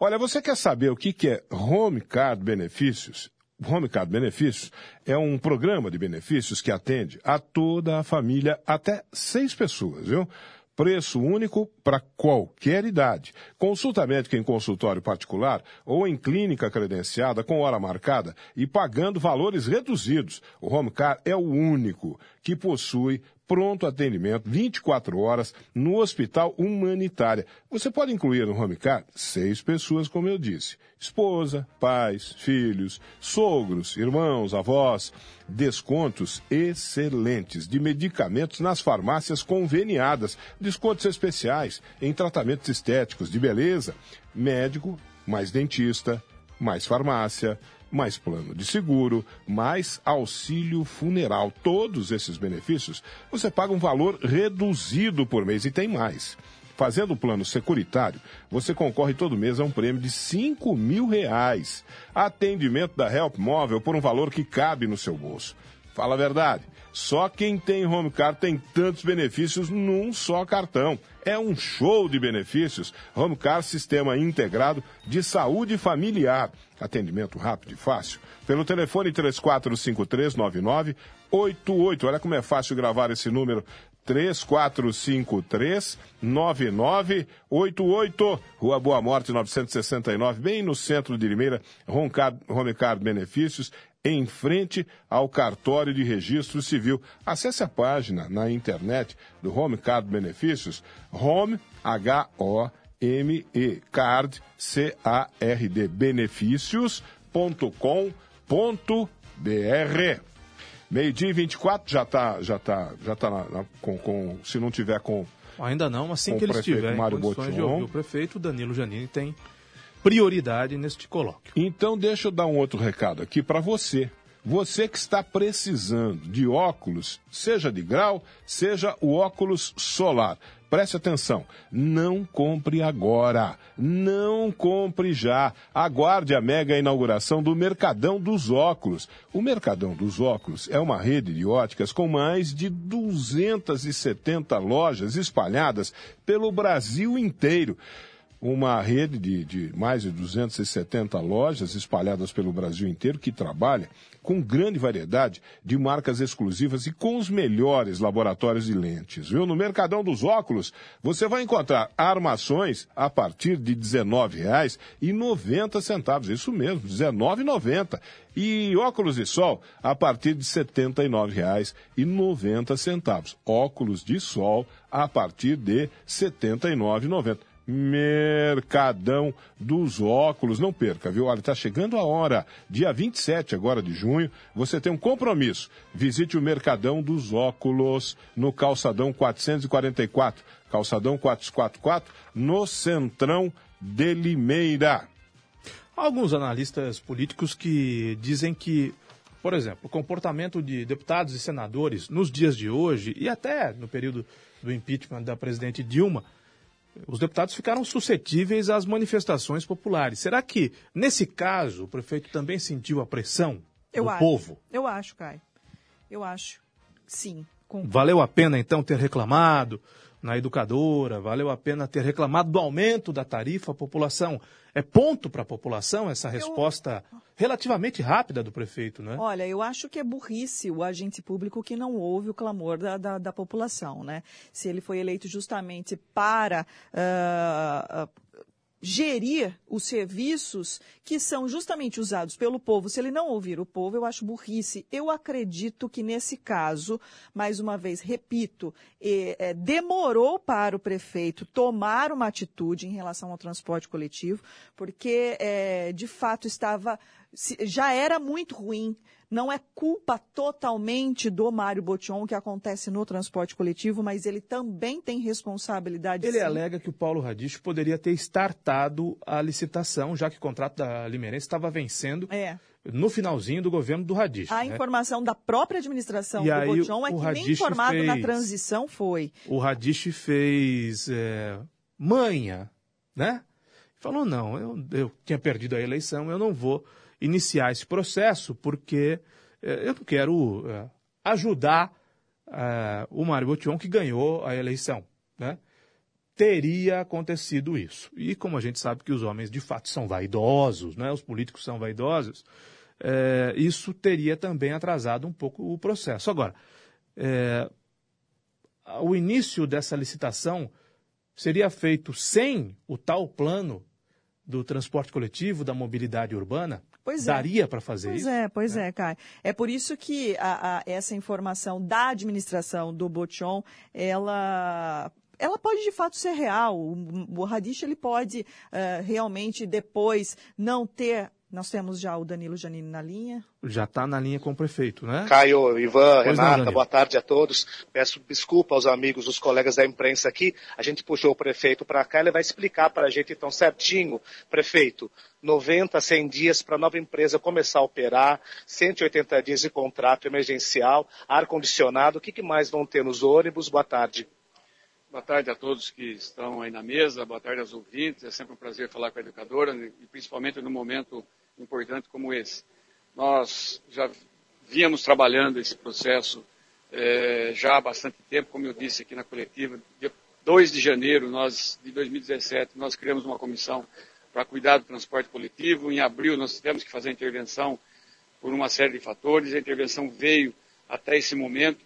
Olha, você quer saber o que, que é Home Card Benefícios? Home Card Benefícios é um programa de benefícios que atende a toda a família, até seis pessoas, viu? Preço único para qualquer idade. Consulta médica em consultório particular ou em clínica credenciada com hora marcada e pagando valores reduzidos. O Home Car é o único que possui pronto atendimento 24 horas no Hospital Humanitária. Você pode incluir no Home Car seis pessoas, como eu disse. Esposa, pais, filhos, sogros, irmãos, avós. Descontos excelentes de medicamentos nas farmácias conveniadas. Descontos especiais em tratamentos estéticos de beleza. Médico, mais dentista, mais farmácia, mais plano de seguro, mais auxílio funeral. Todos esses benefícios você paga um valor reduzido por mês e tem mais. Fazendo o plano securitário, você concorre todo mês a um prêmio de 5 mil reais. Atendimento da Help Móvel por um valor que cabe no seu bolso. Fala a verdade. Só quem tem home car tem tantos benefícios num só cartão. É um show de benefícios. Home Car Sistema Integrado de Saúde Familiar. Atendimento rápido e fácil. Pelo telefone 34539988. Olha como é fácil gravar esse número. 3453-9988, Rua Boa Morte 969, bem no centro de Limeira, Homecard Benefícios, em frente ao cartório de registro civil. Acesse a página na internet do Homecard Benefícios, Home, H-O-M-E, Card, C-A-R-D, benefícios.com.br. Meio-dia e 24 já está, já tá, já tá na- na- com, com- se não tiver com. Ainda não, assim que o ele estiver em Mário condições de Botion. ouvir o prefeito, Danilo Janini tem prioridade neste colóquio. Então deixa eu dar um outro recado aqui para você. Você que está precisando de óculos, seja de grau, seja o óculos solar. Preste atenção, não compre agora, não compre já. Aguarde a mega inauguração do Mercadão dos Óculos. O Mercadão dos Óculos é uma rede de óticas com mais de 270 lojas espalhadas pelo Brasil inteiro uma rede de, de mais de 270 lojas espalhadas pelo Brasil inteiro que trabalha com grande variedade de marcas exclusivas e com os melhores laboratórios de lentes. Viu? No Mercadão dos Óculos, você vai encontrar armações a partir de R$19,90. Isso mesmo, R$19,90. E óculos de sol a partir de R$ 79,90. Óculos de sol a partir de R$ 79,90. Mercadão dos Óculos. Não perca, viu? Olha, está chegando a hora. Dia 27 agora de junho, você tem um compromisso. Visite o Mercadão dos Óculos no Calçadão 444. Calçadão 444, no Centrão de Limeira. Alguns analistas políticos que dizem que, por exemplo, o comportamento de deputados e senadores nos dias de hoje e até no período do impeachment da presidente Dilma, os deputados ficaram suscetíveis às manifestações populares. Será que, nesse caso, o prefeito também sentiu a pressão Eu do acho. povo? Eu acho, Caio. Eu acho. Sim. Com... Valeu a pena, então, ter reclamado na educadora? Valeu a pena ter reclamado do aumento da tarifa à população? É ponto para a população essa resposta relativamente rápida do prefeito, né? Olha, eu acho que é burrice o agente público que não ouve o clamor da, da, da população, né? Se ele foi eleito justamente para ah, gerir os serviços que são justamente usados pelo povo, se ele não ouvir o povo, eu acho burrice. Eu acredito que nesse caso, mais uma vez, repito, eh, eh, demorou para o prefeito tomar uma atitude em relação ao transporte coletivo, porque eh, de fato estava já era muito ruim. Não é culpa totalmente do Mário Botion que acontece no transporte coletivo, mas ele também tem responsabilidade. Ele sim. alega que o Paulo Radich poderia ter startado a licitação, já que o contrato da Limeirense estava vencendo É. no finalzinho do governo do Radich. A né? informação da própria administração E do aí é que nem informado na fez- transição foi. O Radich fez é, manha, né? Falou, não, eu, eu tinha perdido a eleição, eu não vou iniciar esse processo porque é, eu não quero é, ajudar é, o Mário Botion que ganhou a eleição, né? Teria acontecido isso. E como a gente sabe que os homens de fato são vaidosos, né? Os políticos são vaidosos, isso teria também atrasado um pouco o processo. Agora, o início dessa licitação seria feito sem o tal plano do transporte coletivo, da mobilidade urbana? Pois é. Daria para fazer Pois isso? é, pois é, Kai. É por isso que a- a- essa informação da administração do Botion, ela ela pode de fato ser real. O, o Radish ele pode eh, realmente depois não ter. Nós temos já o Danilo Janine na linha. Já está na linha com o prefeito, né? Caio, Ivan, Pois não, Renata, Danilo. boa tarde a todos. Peço desculpa aos amigos, os colegas da imprensa aqui. A gente puxou o prefeito para cá, ele vai explicar para a gente então certinho, prefeito, 90, 100 dias para a nova empresa começar a operar, 180 dias de contrato emergencial, ar-condicionado, o que, que mais vão ter nos ônibus? Boa tarde. Boa tarde a todos que estão aí na mesa, boa tarde aos ouvintes. É sempre um prazer falar com a educadora, e principalmente num momento importante como esse. Nós já víamos trabalhando esse processo eh, já há bastante tempo, como eu disse aqui na coletiva. Dia 2 de janeiro nós, de 2017, nós criamos uma comissão para cuidar do transporte coletivo. Em abril nós tivemos que fazer a intervenção por uma série de fatores. A intervenção veio até esse momento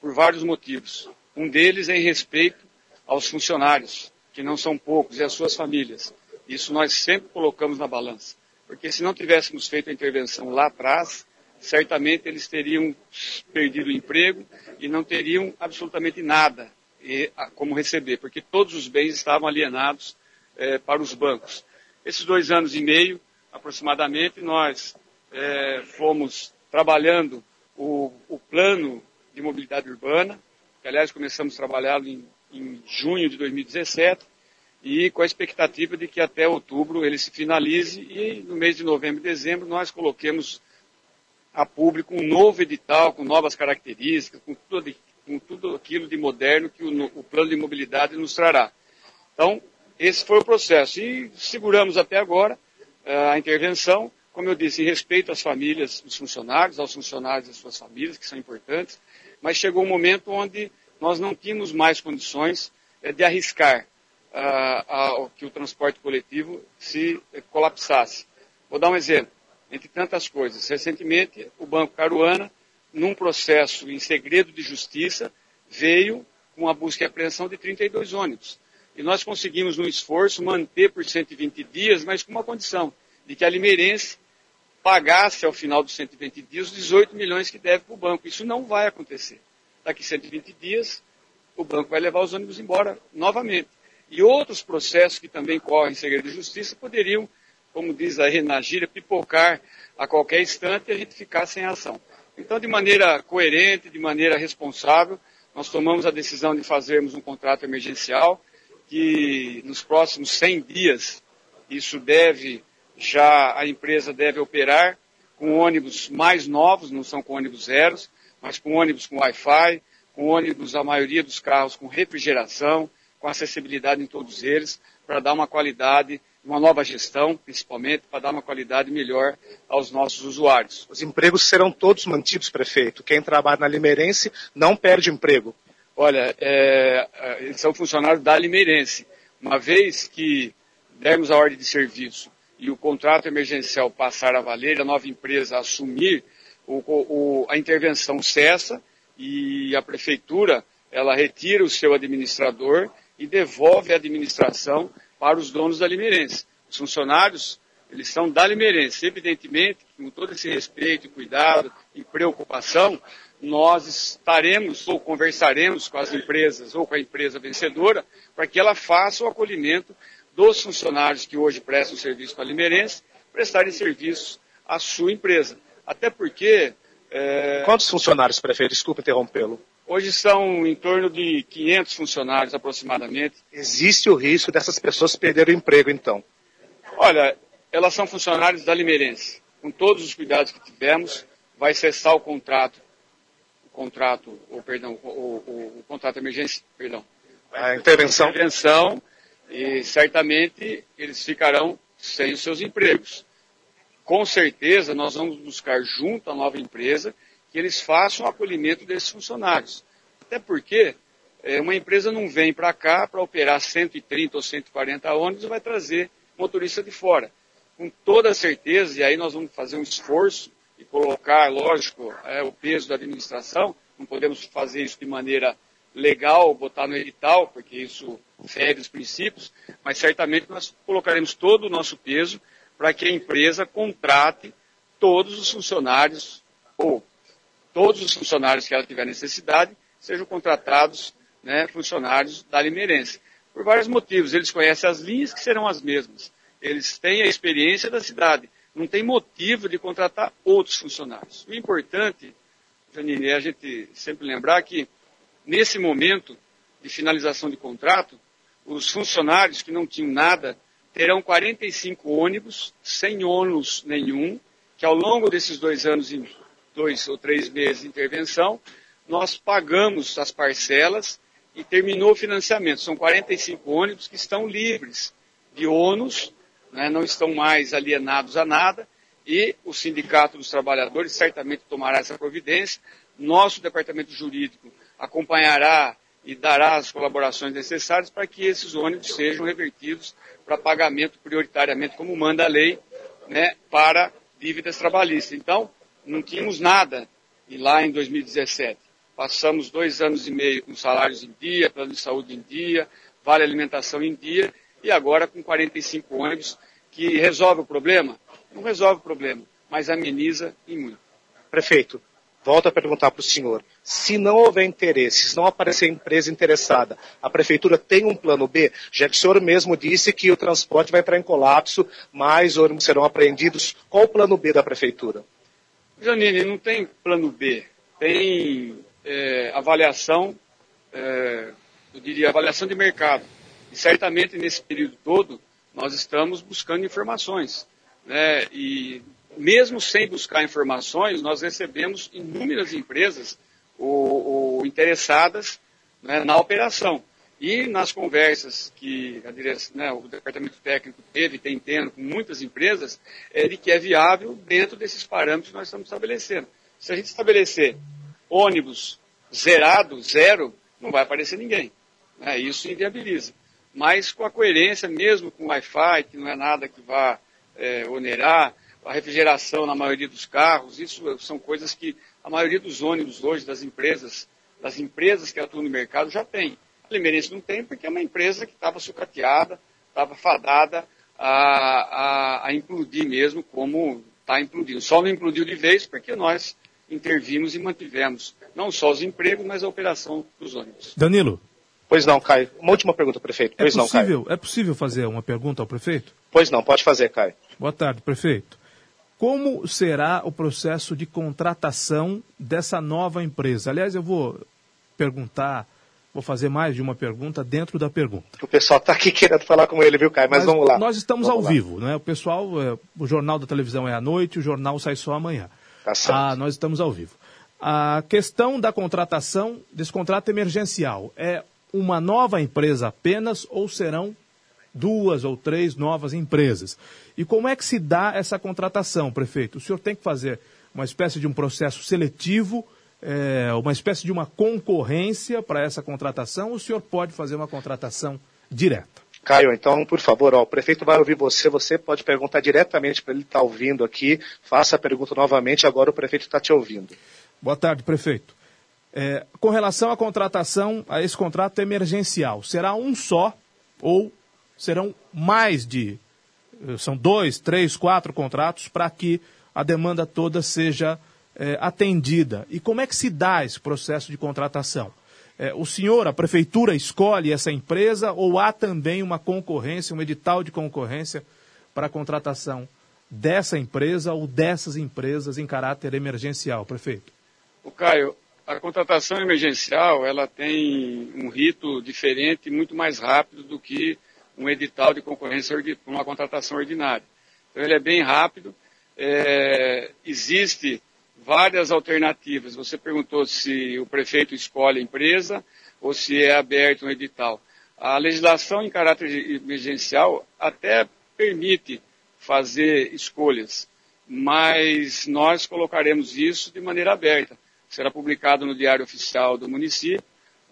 por vários motivos. Um deles é em respeito aos funcionários, que não são poucos, e às suas famílias. Isso nós sempre colocamos na balança. Porque se não tivéssemos feito a intervenção lá atrás, certamente eles teriam perdido o emprego e não teriam absolutamente nada como receber, porque todos os bens estavam alienados eh, para os bancos. Esses dois anos e meio, aproximadamente, nós eh, fomos trabalhando o, o plano de mobilidade urbana, que aliás começamos a trabalhá-lo em, em junho de 2017, e com a expectativa de que até outubro ele se finalize e no mês de novembro e dezembro nós coloquemos a público um novo edital com novas características, com tudo, com tudo aquilo de moderno que o, o plano de mobilidade nos trará. Então, esse foi o processo. E seguramos até agora eh, a intervenção, como eu disse, em respeito às famílias dos funcionários, aos funcionários e às suas famílias, que são importantes, mas chegou um momento onde nós não tínhamos mais condições eh, de arriscar ao que o transporte coletivo se eh, colapsasse. Vou dar um exemplo. Entre tantas coisas, recentemente o Banco Caruana, num processo em segredo de justiça, veio com a busca e apreensão de 32 ônibus. E nós conseguimos, num esforço, manter por 120 dias, mas com uma condição, de que a Limeirense pagasse ao final dos 120 dias os 18 milhões que deve para o banco. Isso não vai acontecer. Daqui 120 dias, o banco vai levar os ônibus embora novamente. E outros processos que também correm em segredo de justiça poderiam, como diz aí na gíria, pipocar a qualquer instante e a gente ficar sem ação. Então, de maneira coerente, de maneira responsável, nós tomamos a decisão de fazermos um contrato emergencial que nos próximos 100 dias isso deve já a empresa deve operar com ônibus mais novos, não são com ônibus zeros, mas com ônibus com Wi-Fi, com ônibus, a maioria dos carros com refrigeração, com acessibilidade em todos eles, para dar uma qualidade, uma nova gestão, principalmente, para dar uma qualidade melhor aos nossos usuários. Os empregos serão todos mantidos, prefeito. Quem trabalha na Limeirense não perde emprego. Olha, é, é eles são funcionários da Limeirense. Uma vez que dermos a ordem de serviço e o contrato emergencial passar a valer, a nova empresa assumir, o, o, a intervenção cessa e a prefeitura ela retira o seu administrador e devolve a administração para os donos da Limeirense. Os funcionários, eles são da Limeirense. Evidentemente, com todo esse respeito, cuidado e preocupação, nós estaremos ou conversaremos com as empresas ou com a empresa vencedora para que ela faça o acolhimento dos funcionários que hoje prestam serviço para a Limeirense, prestarem serviço à sua empresa. Até porque... É... Quantos funcionários, prefeito? Desculpe interrompê-lo. Hoje são em torno de 500 funcionários aproximadamente. Existe o risco dessas pessoas perderem o emprego, então? Olha, elas são funcionários da Limeirense. Com todos os cuidados que tivemos, vai cessar o contrato, o contrato, ou perdão, o, o, o contrato emergência, perdão. A intervenção. A intervenção e certamente eles ficarão sem os seus empregos. Com certeza, nós vamos buscar junto à nova empresa que eles façam o acolhimento desses funcionários. Até porque é, uma empresa não vem para cá para operar 130 ou 140 ônibus e vai trazer motorista de fora. Com toda certeza, e aí nós vamos fazer um esforço e colocar, lógico, é, o peso da administração, não podemos fazer isso de maneira legal, botar no edital, porque isso fere os princípios, mas certamente nós colocaremos todo o nosso peso para que a empresa contrate todos os funcionários, ou todos os funcionários que ela tiver necessidade, sejam contratados né, funcionários da Limeirense. Por vários motivos. Eles conhecem as linhas que serão as mesmas. Eles têm a experiência da cidade. Não tem motivo de contratar outros funcionários. O importante, Janine, é a gente sempre lembrar que Nesse momento de finalização de contrato, os funcionários que não tinham nada terão 45 ônibus, sem ônus nenhum, que ao longo desses dois anos, em dois ou três meses de intervenção, nós pagamos as parcelas e terminou o financiamento. São 45 ônibus que estão livres de ônus, né, não estão mais alienados a nada, e o Sindicato dos Trabalhadores certamente tomará essa providência. Nosso departamento jurídico acompanhará e dará as colaborações necessárias para que esses ônibus sejam revertidos para pagamento prioritariamente, como manda a lei, né, para dívidas trabalhistas. Então, não tínhamos nada e lá em 2017. Passamos dois anos e meio com salários em dia, plano de saúde em dia, vale alimentação em dia, e agora com 45 ônibus, que resolve o problema? Não resolve o problema, mas ameniza e muito. Prefeito, volto a perguntar para o senhor. Se não houver interesse, se não aparecer empresa interessada, a prefeitura tem um plano B? Já que o senhor mesmo disse que o transporte vai entrar em colapso, mais ônibus serão apreendidos. Qual o plano B da prefeitura? Janine, não tem plano B. Tem é, avaliação, é, eu diria, avaliação de mercado. E certamente nesse período todo, nós estamos buscando informações. Né? E mesmo sem buscar informações, nós recebemos inúmeras empresas o, o interessadas né, na operação. E nas conversas que direção, né, o departamento técnico teve, tem tendo com muitas empresas, é de que é viável dentro desses parâmetros que nós estamos estabelecendo. Se a gente estabelecer ônibus zerado, zero, não vai aparecer ninguém. Né, isso inviabiliza. Mas com a coerência, mesmo com Wi-Fi, que não é nada que vá é, onerar, a refrigeração na maioria dos carros, isso são coisas que a maioria dos ônibus hoje das empresas, das empresas que atuam no mercado já tem. Limeirense não tem porque é uma empresa que estava sucateada, estava fadada a, a, a, implodir mesmo como está implodindo. Só não implodiu de vez porque nós intervimos e mantivemos não só os empregos, mas a operação dos ônibus. Danilo, Pois não, Caio. Uma última pergunta, prefeito. É Pois não, possível, Caio. é possível fazer uma pergunta ao prefeito? Pois não, pode fazer, Caio. Boa tarde, prefeito. Como será o processo de contratação dessa nova empresa? Aliás, eu vou perguntar, vou fazer mais de uma pergunta dentro da pergunta. O pessoal está aqui (laughs) querendo falar com ele, viu, Caio? Mas, vamos lá. Nós estamos Vamos ao lá. vivo, né? O pessoal, é, o jornal da televisão é à noite, o jornal sai só amanhã. Tá certo. Ah, nós estamos ao vivo. A questão da contratação desse contrato emergencial é uma nova empresa apenas ou serão duas ou três novas empresas? E como é que se dá essa contratação, prefeito? O senhor tem que fazer uma espécie de um processo seletivo, é, uma espécie de uma concorrência para essa contratação, ou o senhor pode fazer uma contratação direta? Caio, então, por favor, ó, o prefeito vai ouvir você, você pode perguntar diretamente para ele estar ouvindo aqui, faça a pergunta novamente, agora o prefeito está te ouvindo. Boa tarde, prefeito. É, com relação à contratação, a esse contrato emergencial, será um só ou serão mais de. eh, São dois, três, quatro contratos para que a demanda toda seja eh, atendida. E como é que se dá esse processo de contratação? Eh, o senhor, a prefeitura, escolhe essa empresa ou há também uma concorrência, um edital de concorrência para a contratação dessa empresa ou dessas empresas em caráter emergencial, prefeito? O Caio, a contratação emergencial ela tem um rito diferente, muito mais rápido do que um edital de concorrência, uma contratação ordinária. Então ele é bem rápido. É, existe várias alternativas. Você perguntou se o prefeito escolhe a empresa ou se é aberto um edital. A legislação em caráter emergencial até permite fazer escolhas, mas nós colocaremos isso de maneira aberta. Será publicado no Diário Oficial do município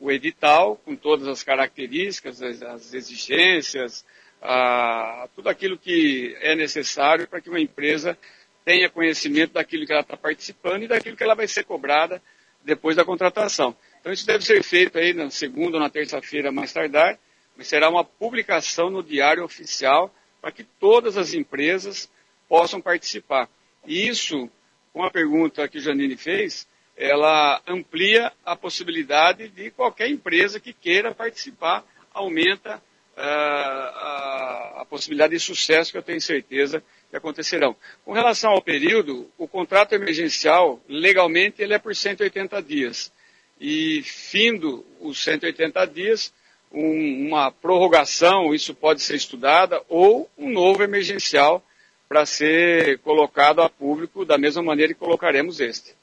o edital com todas as características, as, as exigências, ah, tudo aquilo que é necessário para que uma empresa tenha conhecimento daquilo que ela está participando e daquilo que ela vai ser cobrada depois da contratação. Então isso deve ser feito aí na segunda ou na terça-feira mais tardar, mas será uma publicação no Diário Oficial para que todas as empresas possam participar. E isso, com a pergunta que Janine fez, ela amplia a possibilidade de qualquer empresa que queira participar, aumenta ah, a, a possibilidade de sucesso que eu tenho certeza que acontecerão. Com relação ao período, o contrato emergencial, legalmente, ele é por 180 dias. E findo os 180 dias, um- uma prorrogação, isso pode ser estudada, ou um novo emergencial para ser colocado a público da mesma maneira que colocaremos este.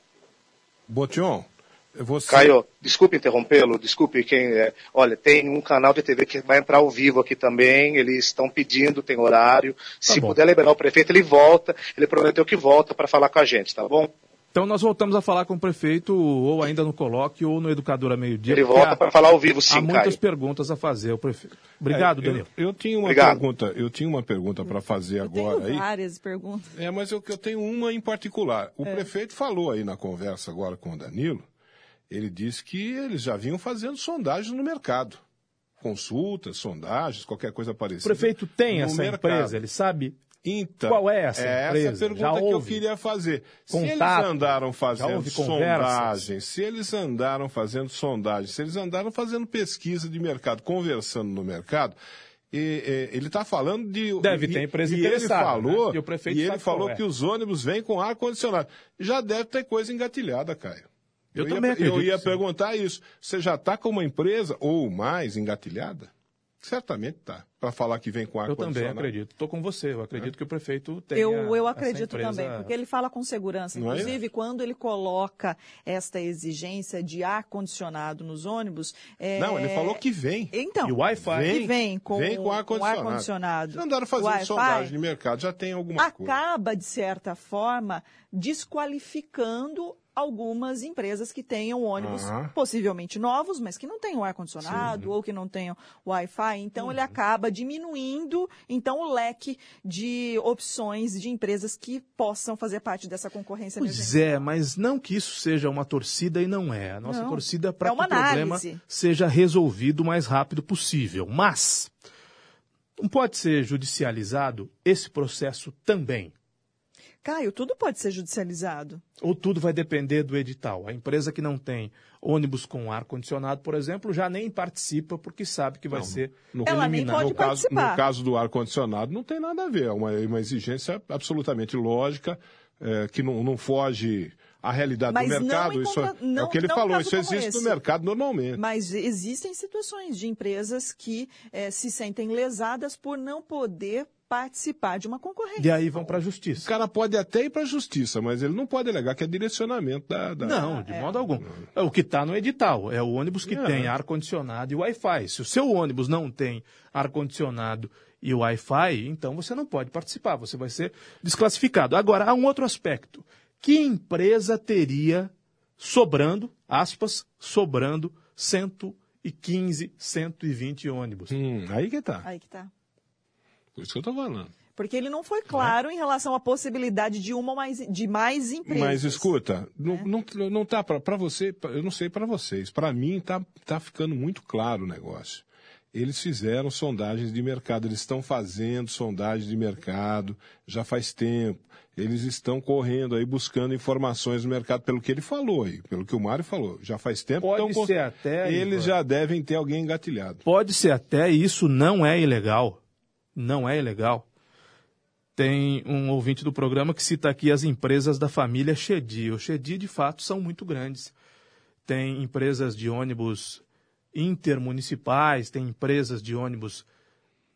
Botion, você. Caio, desculpe interrompê-lo, desculpe quem é. Olha, tem um canal de TV que vai entrar ao vivo aqui também, eles estão pedindo, tem horário. Se bom. puder liberar o prefeito, ele volta, ele prometeu que volta para falar com a gente, tá bom? Então nós voltamos a falar com o prefeito, ou ainda no colóquio, ou no Educador a meio-dia. Ele volta há- para falar ao vivo, Há sim, muitas Caio. perguntas a fazer ao prefeito. Obrigado, É, Danilo. Eu, eu tinha uma Obrigado. pergunta, eu tinha uma pergunta para fazer agora Tenho aí. várias perguntas. É, mas eu, eu tenho uma em particular. É. O prefeito falou aí na conversa agora com o Danilo, ele disse que eles já vinham fazendo sondagens no mercado. Consultas, sondagens, qualquer coisa O parecida. prefeito tem essa mercado. empresa, ele sabe Então, Qual é essa é empresa? essa pergunta Já que eu queria fazer. Se eles contato? andaram fazendo sondagens, se eles andaram fazendo sondagens, se eles andaram fazendo pesquisa de mercado, conversando no mercado, e, e, ele está falando de. Deve e, ter empresa e ele interessada, falou, né? E o prefeito e ele falou é. que os ônibus vêm com ar-condicionado. Já deve ter coisa engatilhada, Caio. Eu ia, também acredito Eu ia sim. perguntar isso. Você já está com uma empresa ou mais engatilhada? Certamente está. Para falar que vem com Eu ar-condicionado. também acredito. Estou com você. Eu acredito que o prefeito tenha Eu, eu essa acredito empresa- também, porque ele fala com segurança. Não é? Inclusive, quando ele coloca esta exigência de ar-condicionado nos ônibus. é- Não, ele falou que vem. Então, E o Wi-Fi? que vem com, vem com ar-condicionado. Não andaram fazendo sondagem de mercado, já tem alguma coisa. acaba, de certa forma, desqualificando algumas empresas que tenham ônibus Aham. possivelmente novos, mas que não tenham ar-condicionado ou que não tenham Wi-Fi. Então, ele acaba diminuindo então o leque de opções de empresas que possam fazer parte dessa concorrência Pois emergencial. é, mas não que isso seja uma torcida e não é. A nossa Não, torcida é para é que o problema análise. seja resolvido o mais rápido possível. Mas não pode ser judicializado esse processo também. Caio, tudo pode ser judicializado. Ou tudo vai depender do edital. A empresa que não tem ônibus com ar-condicionado, por exemplo, já nem participa porque sabe que vai Não, ser No, Ela nem eliminado. pode no caso, participar. no caso do ar-condicionado, não tem nada a ver. É uma, uma exigência absolutamente lógica, é, que não, não foge à realidade Mas do não mercado. em Isso é, é não- o que ele falou, isso existe esse. no mercado normalmente. Mas existem situações de empresas que eh, se sentem lesadas por não poder participar de uma concorrência. E aí vão para a O justiça. cara pode até ir para a justiça, mas ele não pode alegar que é direcionamento da. da- Não, de modo algum. É o que está no edital. É o ônibus que É. tem ar-condicionado e Wi-Fi. Se o seu ônibus não tem ar-condicionado e Wi-Fi, então você não pode participar, você vai ser desclassificado. Agora, há um outro aspecto. Que empresa teria sobrando, aspas, sobrando 115, 120 ônibus? Hum, aí que tá. Aí que tá. Por isso que eu tô falando. Porque ele não foi claro em relação à possibilidade de uma ou mais, de mais empresas. Mas escuta, não, É. não, não tá para você, pra- eu não sei para vocês. Para mim tá, tá ficando muito claro o negócio. Eles fizeram sondagens de mercado, eles estão fazendo sondagem de mercado já faz tempo. Eles estão correndo aí buscando informações no mercado, pelo que ele falou aí, pelo que o Mário falou. Já faz tempo Pode estão ser até, Eles Ivan. já devem ter alguém engatilhado. Pode ser até, e isso não é ilegal. Não é ilegal. Tem um ouvinte do programa que cita aqui as empresas da família Chedi. O Chedi, de fato, são muito grandes. Tem empresas de ônibus intermunicipais, tem empresas de ônibus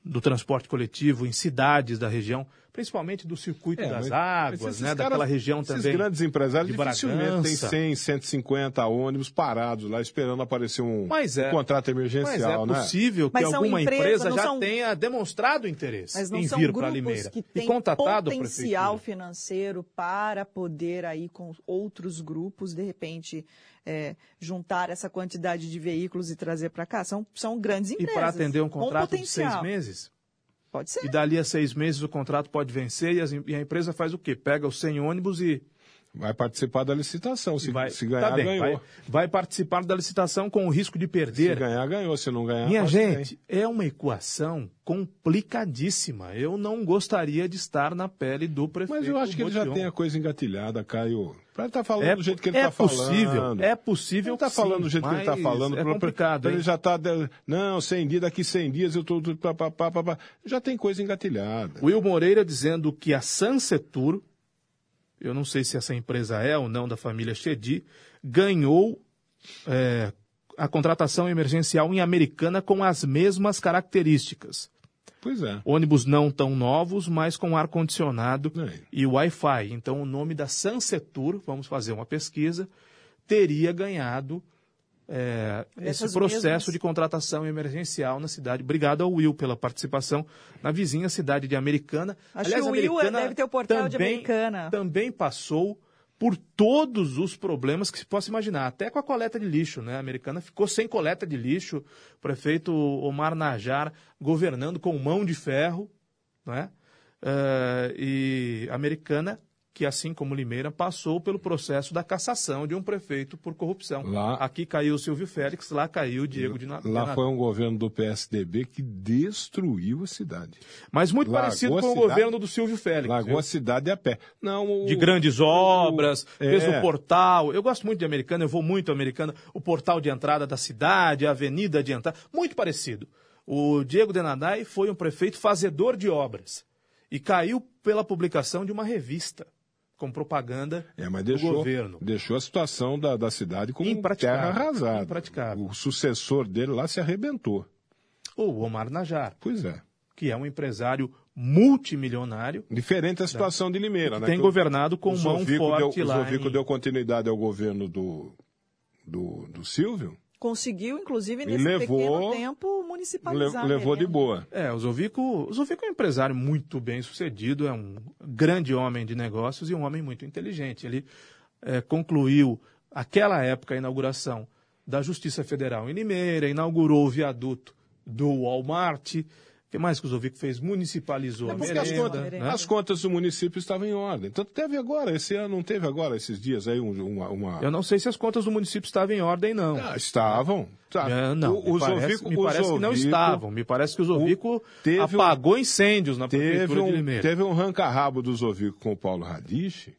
do transporte coletivo em cidades da região, principalmente do circuito É, das mas- águas, mas esses né, caras- daquela região esses também. grandes empresários de dificilmente têm 100, 150 ônibus parados lá esperando aparecer um, Mas é. um contrato Mas emergencial, é né? possível que Mas são alguma empresa já são- tenha demonstrado interesse Mas não em são vir para grupos Limeira que e têm contatado a potencial financeiro para poder aí com outros grupos, de repente, é, juntar essa quantidade de veículos e trazer para cá. São, são grandes E empresas. para atender um contrato de seis meses? Pode ser. E dali a seis meses o contrato pode vencer e, as- e a empresa faz o quê? Pega os 100 ônibus e, Vai participar da licitação. e Se, vai, se ganhar, tá bem, ganhou. vai, vai participar da licitação com o risco de Se perder. ganhar, ganhou. Se não ganhar, Minha gente, é uma equação complicadíssima. Eu não gostaria de estar na pele do prefeito. Mas eu acho que ele já tem a coisa engatilhada, Caio. Pra ele estar falando É, do jeito que ele é está possível, falando. é possível. Ele está falando do jeito que ele está falando. É complicado, pra? Ele já está. Não, 100 dias, daqui 100 dias eu estou. Já tem coisa engatilhada. Will Moreira dizendo que a Sansetur, eu não sei se essa empresa é ou não da família Chedi, ganhou é, a contratação emergencial em Americana com as mesmas características. Pois é. Ônibus não tão novos, mas com ar-condicionado É. e Wi-Fi. Então, o nome da Sansetur, vamos fazer uma pesquisa, teria ganhado é, esse processo mesmas. de contratação emergencial na cidade. Obrigado ao Will pela participação na vizinha cidade de Americana. Acho que o Will deve ter o portal de Americana. Também passou por todos os problemas que se possa imaginar, até com a coleta de lixo, né? A Americana ficou sem coleta de lixo, o prefeito Omar Najar governando com mão de ferro, né? Eh, e a Americana, que assim como Limeira, passou pelo processo da cassação de um prefeito por corrupção. Lá- Aqui caiu o Silvio Félix, lá caiu o Diego de Na- de Lá Natal. foi um governo do PSDB que destruiu a cidade. Mas muito Largou parecido com o cidade- governo do Silvio Félix. Largou viu? a cidade a pé. Não, o- de grandes obras, é. fez o portal. Eu gosto muito de Americana, eu vou muito Americana. O portal de entrada da cidade, a avenida de entrada, muito parecido. O Diego Denadai foi um prefeito fazedor de obras e caiu pela publicação de uma revista com propaganda É, mas do deixou, governo. deixou a situação da, da cidade como terra arrasada. impraticável. O sucessor dele lá se arrebentou. O Omar Najar, Pois é. que é um empresário multimilionário, Diferente a situação de Limeira, né? tem governado com mão forte deu, lá. O Zovico em- deu continuidade ao governo do, do, do Silvio. Conseguiu, inclusive, nesse levou- pequeno tempo, Le- municipalizar. levou de boa. É, o Zovico, o Zovico é um empresário muito bem sucedido, é um grande homem de negócios e um homem muito inteligente. Ele é, concluiu, aquela época, a inauguração da Justiça Federal em Limeira, inaugurou o viaduto do Walmart, que mais que o Zovico fez? Municipalizou Não, a Porque as, merenda. contas, né? as contas do município estavam em ordem. Tanto teve agora, esse ano não teve agora, esses dias aí, um- uma. uma- Eu não sei se as contas do município estavam em ordem, não. Ah, estavam. Tá. É, não, O, o me parece, Zovico, me o parece que não Zovico estavam. Me parece que o Zovico teve um- apagou incêndios na Teve prefeitura de um, Limeira. teve um ranca-rabo do Zovico com o Paulo Radich,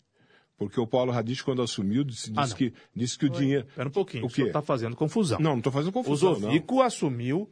porque o Paulo Radich, quando assumiu, disse, Ah, disse não. que, disse que o dinheiro. Espera um pouquinho, O o senhor está fazendo confusão. Não, não estou fazendo o confusão. Zovico assumiu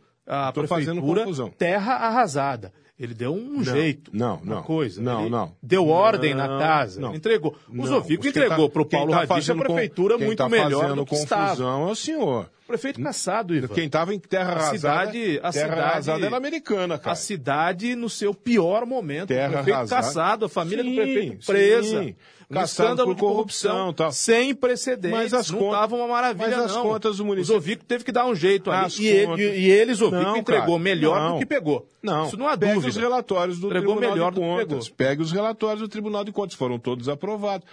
Tô fazendo confusão. terra arrasada. Ele deu um jeito não, na não, coisa. não, Ele não. Deu ordem Não, na casa. não. Entregou. O Não, Zovico entregou tá- para o Paulo tá Radich a prefeitura muito tá melhor do que estava. confusão é o senhor. Prefeito Caçado, Ivan. Quem estava em terra A arrasada. cidade- a terra cidade- arrasada era americana, cara. A cidade no seu pior momento. Terra o prefeito arrasada. caçado, a família do Sim, prefeito presa. sim. Um escândalo por de corrupção, corrupção, tal. sem precedentes. Mas as não contas- estava uma maravilha, mas as não. contas do O município- Zovico teve que dar um jeito ali. As E ele, e ele, Zovico, Não, entregou cara, melhor não. do que pegou. Não, Isso não há pegue dúvida. os relatórios do Entregou Tribunal melhor de do que Contas. pegou. Pegue os relatórios do Tribunal de Contas, foram todos aprovados.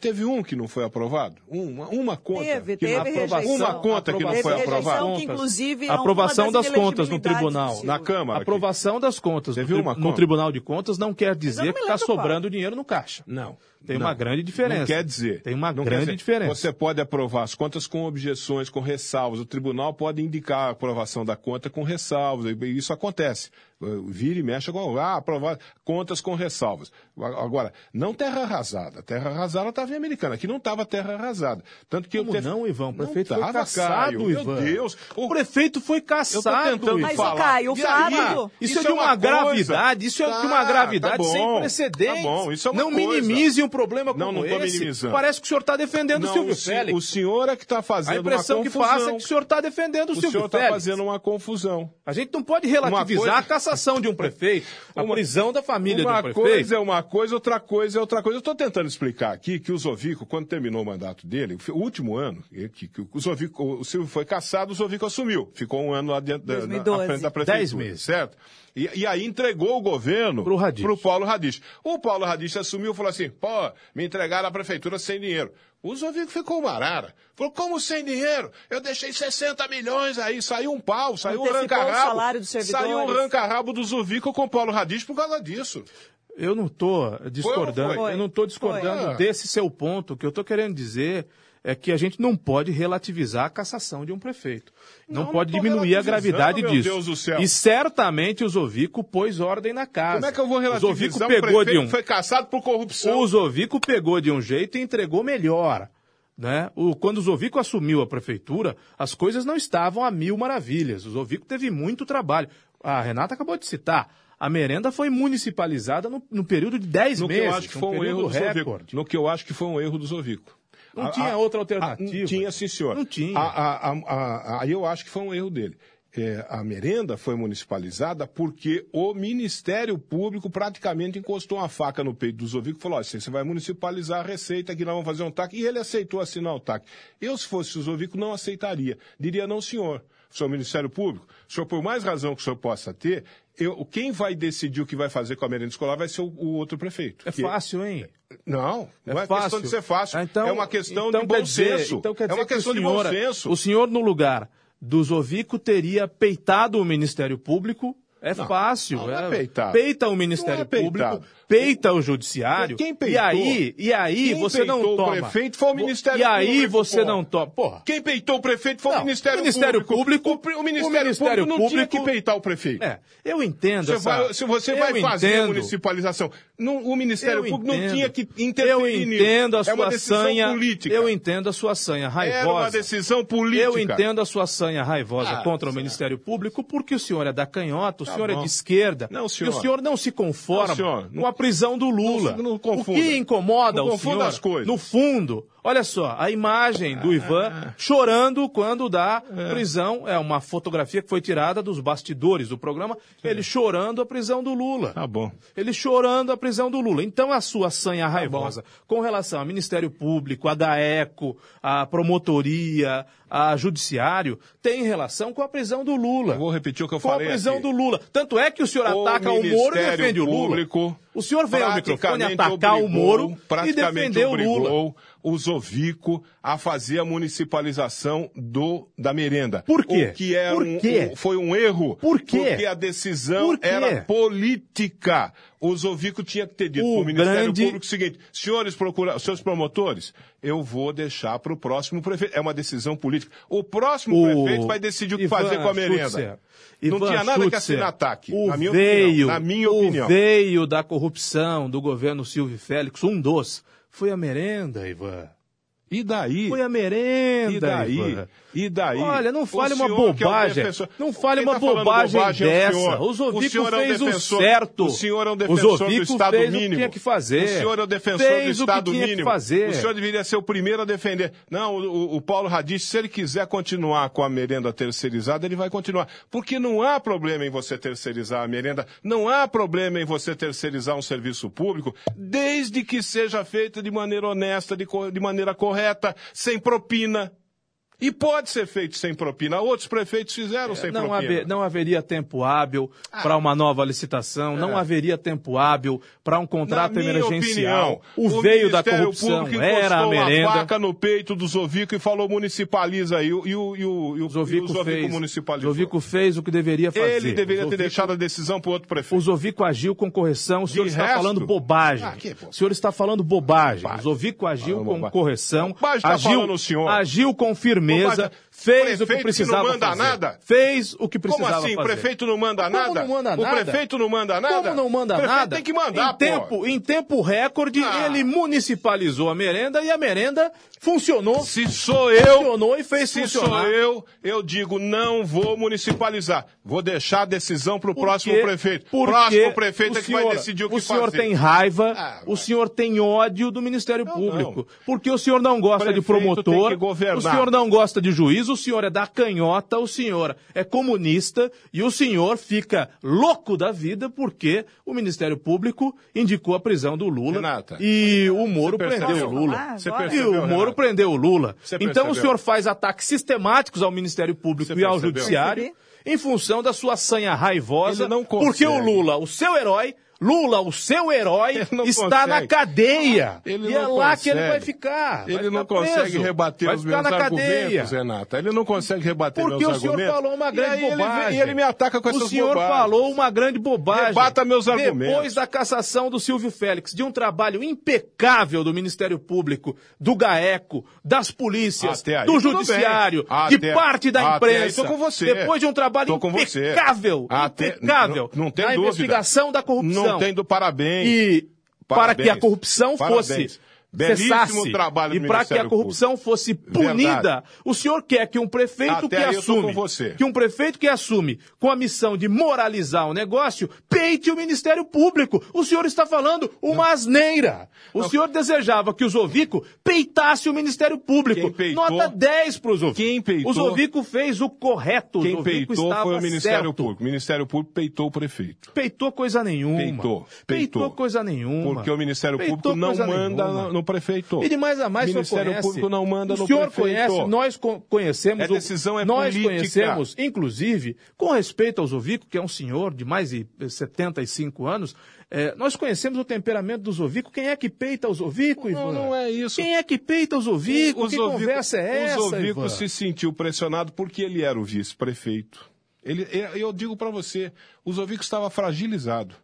Teve um que não foi aprovado? Uma, uma conta. Teve, que não- teve Uma rejeição. conta que não Teve foi aprovada. que, inclusive, é aprovação das das contas no tribunal. Na Câmara. aqui. Aprovação das contas Você no, viu tri- uma no? Tribunal de Contas não quer dizer não que está sobrando dinheiro no caixa. Não. Tem não. uma grande diferença. Não quer dizer. Tem uma grande dizer. diferença. Você pode aprovar as contas com objeções, com ressalvas. O tribunal pode indicar a aprovação da conta com ressalvas. E Isso acontece. Uh, Vira e mexe com ah, aprovar contas com ressalvas. Agora, não terra arrasada. Terra arrasada estava em americana. Aqui não estava terra arrasada. Tanto que Como eu teve... não, Ivan? O prefeito não foi tava, caçado, Caio. Ivan. Meu Deus. O prefeito foi caçado, Ivan. Mas, falar. Caio, o E aí? fato... Isso, é de é uma, uma coisa. gravidade, isso é de uma Tá, gravidade tá sem bom, precedentes. tá bom, isso é uma não coisa. minimize um problema como Não, não esse. minimizando. Parece que o senhor está defendendo o Não, Silvio o, Félix. o senhor é que está fazendo A impressão uma que confusão. passa é que o senhor está defendendo o, O Silvio senhor está Félix. fazendo uma confusão. A gente não pode relativizar Uma coisa- a cassação de um prefeito, a Uma- prisão da família uma de um prefeito. coisa é uma coisa, outra coisa é outra coisa. Eu estou tentando explicar aqui que o Zovico, quando terminou o mandato dele, o último ano, que, que o Zovico, o Silvio foi caçado, o Zovico assumiu. Ficou um ano lá dentro da, na- 2012. à frente da prefeitura. Dez meses. Certo? E, e aí entregou o governo Pro Radich. pro Paulo Radich. O Paulo Radich assumiu e falou assim, pô, me entregaram a prefeitura sem dinheiro. O Zovico ficou uma arara. Falou, como sem dinheiro? Eu deixei 60 milhões aí, saiu um pau, saiu um Antecipou o ranca-rabo. salário dos servidores. Saiu um ranca-rabo do Zovico com o Paulo Radich por causa disso. Eu não estou discordando, foi? eu não estou discordando Foi. desse seu ponto. O que eu estou querendo dizer é que a gente não pode relativizar a cassação de um prefeito. Não, Não, pode não diminuir a gravidade meu disso. Deus do céu. E certamente o Zovico pôs ordem na casa. Como é que eu vou O relativizar um pegou de prefeito um, foi caçado por corrupção? o Zovico pegou de um jeito e entregou melhor. Né? O, quando o Zovico assumiu a prefeitura, as coisas não estavam a mil maravilhas. O Zovico teve muito trabalho. A Renata acabou de citar. A merenda foi municipalizada no, no período de 10 no que meses. eu acho que foi um erro do Zovico. recorde. No que eu acho que foi um erro do Zovico. Não A- tinha a- outra a- alternativa. tinha, sim, senhor. Não tinha. Aí eu acho que foi um erro dele. É, a merenda foi municipalizada porque o Ministério Público praticamente encostou uma faca no peito do Zovico e falou: "Ó, você vai municipalizar a receita, que nós vamos fazer um TAC. E ele aceitou assinar o TAC. Eu, se fosse o Zovico, não aceitaria. Diria: não, senhor. Senhor Ministério Público, o senhor, por mais razão que o senhor possa ter, eu, quem vai decidir o que vai fazer com a merenda escolar vai ser o, o outro prefeito. É Que- fácil, hein? Não, não é, É fácil. questão de ser fácil. Ah, então- é uma questão então de bom dizer- senso. Então quer é dizer uma que questão o de bom senso. O senhor, no lugar do Zovico, teria peitado o Ministério Público. É Não, fácil. não é peitado. Peita o Ministério Não é. Público, peita o Judiciário. Quem e peitou- aí, e aí quem você não peitou o toma. prefeito foi o Ministério E aí Público, você porra. não toma. Porra. Quem peitou o prefeito foi Não, o Ministério, o Ministério Público- O, pre- o Ministério, o Ministério Público não tinha Público- que peitar o prefeito. É, eu entendo Você essa... vai- se você eu vai fazer a entendo. municipalização, não- o Ministério Eu Público não entendo. tinha que interferir Eu entendo a É sua uma decisão sanha. política. Eu entendo a sua sanha raivosa. Era uma decisão política. Eu entendo a sua sanha raivosa Ah, contra o. Ministério Público, porque o senhor é da canhota, o Tá senhor é bom. de esquerda. Não, E senhor. o senhor não se conforma Não, senhor. Não- com a prisão do Lula. Não- não o confunda. que incomoda Não o senhor, as coisas. no fundo, olha só, a imagem do Ivan chorando quando dá prisão, é uma fotografia que foi tirada dos bastidores do programa, ele chorando a prisão do Lula. Tá bom. Ele chorando a prisão do Lula. Então a sua sanha raivosa com relação ao Ministério Público, a DAECO, a promotoria, a judiciário, tem relação com a prisão do Lula. Eu vou repetir o que eu com falei a prisão aqui. do Lula. Tanto é que o senhor O ataca o Moro e defende o Lula. Público o senhor vem ao microfone atacar o Moro e defender o Lula. O Zovico a fazer a municipalização do, da merenda. Por quê? O que é um- um- foi um erro. Por quê? Porque a decisão era política. O Zovico tinha que ter dito para o Ministério grande- Público o seguinte, senhores procura, senhores promotores, eu vou deixar para o próximo prefeito. É uma decisão política. O próximo O- prefeito vai decidir o que Ivan fazer com a merenda. Schutzer, Não Ivan tinha nada que Schutzer, assinar ataque, O na minha veio, opinião. Na minha o opinião. veio da corrupção do governo Silvio Félix, um dos, foi a merenda, Ivan. E daí? Foi a merenda, E daí? Ivan. E daí? Olha, não O fale uma que é o bobagem. defensor- Não fale uma tá bobagem, é o dessa. senhor. O Zovico senhor é um fez o certo. O senhor é um O defensor do Estado fez o que mínimo. tinha que fazer. O senhor é o defensor Fez do o que Estado tinha que mínimo. fazer. O senhor deveria ser o primeiro a defender. Não, o, o Paulo Radich, se ele quiser continuar com a merenda terceirizada, ele vai continuar. Porque não há problema em você terceirizar a merenda, não há problema em você terceirizar um serviço público, desde que seja feito de maneira honesta, de, de maneira correta, sem propina. E pode ser feito sem propina. Outros prefeitos fizeram sem É, Não, propina. haver- não haveria tempo hábil Ah. para uma nova licitação, não É. haveria tempo hábil para um contrato Na minha emergencial. opinião, o veio da corrupção era a merenda. faca no peito do Zovico e falou municipaliza aí. E o, e o, e o, o Zovico, e o Zovico fez, municipalizou. Zovico fez o que deveria fazer. Ele deveria ter Zovico- deixado a decisão para outro O prefeito. Zovico agiu com correção, o senhor De está resto- falando bobagem. Ah, O senhor está falando bobagem. O Zovico agiu Falando com bobagem. correção, Bobagem está agiu, o senhor. agiu com firmeza, Bobagem. Fez o Prefeito que que precisava não manda fazer. nada? Fez o que Como precisava assim? O fazer. prefeito não manda Como nada? não manda O nada? prefeito não manda nada? Como não manda o prefeito nada? tem que mandar, em tempo, em tempo recorde, Ah. ele municipalizou a merenda e a merenda funcionou. Se sou eu, Funcionou e fez se funcionar. sou eu, eu digo não vou municipalizar. Vou deixar a decisão para o próximo prefeito. Porque próximo prefeito o é que vai senhor- decidir o que O senhor fazer. tem raiva, Ah, o vai. senhor tem ódio do Ministério Público. não. Porque o senhor não gosta de promotor, o senhor não gosta de juiz, o senhor é da canhota, o senhor é comunista e o senhor fica louco da vida porque o Ministério Público indicou a prisão do Lula Renata, e o Moro percebeu? prendeu o Lula. Ah, Você agora? E percebeu, o Moro Renata? prendeu o Lula. Então o percebeu? senhor faz ataques sistemáticos ao Ministério Público e ao percebeu? Judiciário em função da sua sanha raivosa, Ele não porque o. Lula, o seu herói, Lula, o seu herói, (laughs) Ele está consegue. na cadeia. Ele e é lá que ele consegue. vai ficar. vai Ele não ficar preso, consegue rebater vai os meus argumentos, Renata. Ele não consegue rebater Porque meus o senhor argumentos. falou uma E grande ele vem- bobagem. E ele me ataca com essas O senhor bobagens. falou uma grande bobagem. Rebata meus argumentos. Depois da cassação do Silvio Félix, de um trabalho impecável do Ministério Público, do GAECO, das polícias, do Judiciário, de parte da imprensa. Depois de um trabalho impecável, Até- impecável, não- não tem na investigação da corrupção. Não tem do parabéns. E para Parabéns. que a corrupção Parabéns. fosse Belíssimo trabalho do e para que a corrupção fosse punida, Verdade. o senhor quer que um prefeito Até que assume, que um prefeito que assume com a missão de moralizar o negócio, peite o Ministério Público. O senhor está falando uma asneira. O senhor desejava que o Zovico peitasse o Ministério Público. Quem peitou- Nota 10 para o Zovico. Quem peitou- O Zovico fez o correto. Quem peitou foi o Ministério certo. Público. O Ministério Público peitou o prefeito. Peitou coisa nenhuma. Peitou. Peitou coisa nenhuma. Porque o Ministério Peitou Público não manda nenhuma. no, no prefeito. E de mais a mais, o o senhor Ministério conhece. Público não manda o no senhor prefeito. conhece, nós co- conhecemos. A decisão é nós política. conhecemos, inclusive, com respeito ao Zovico, que é um senhor de mais de 75 anos, eh, nós conhecemos o temperamento do Zovico. Quem é que peita o Zovico, Não, Ivan? não é isso. Quem é que peita o Zovico? O que Zovico- conversa é essa, O Zovico Ivan? se sentiu pressionado porque ele era o vice-prefeito. Ele, eu eu digo para você, o Zovico estava fragilizado.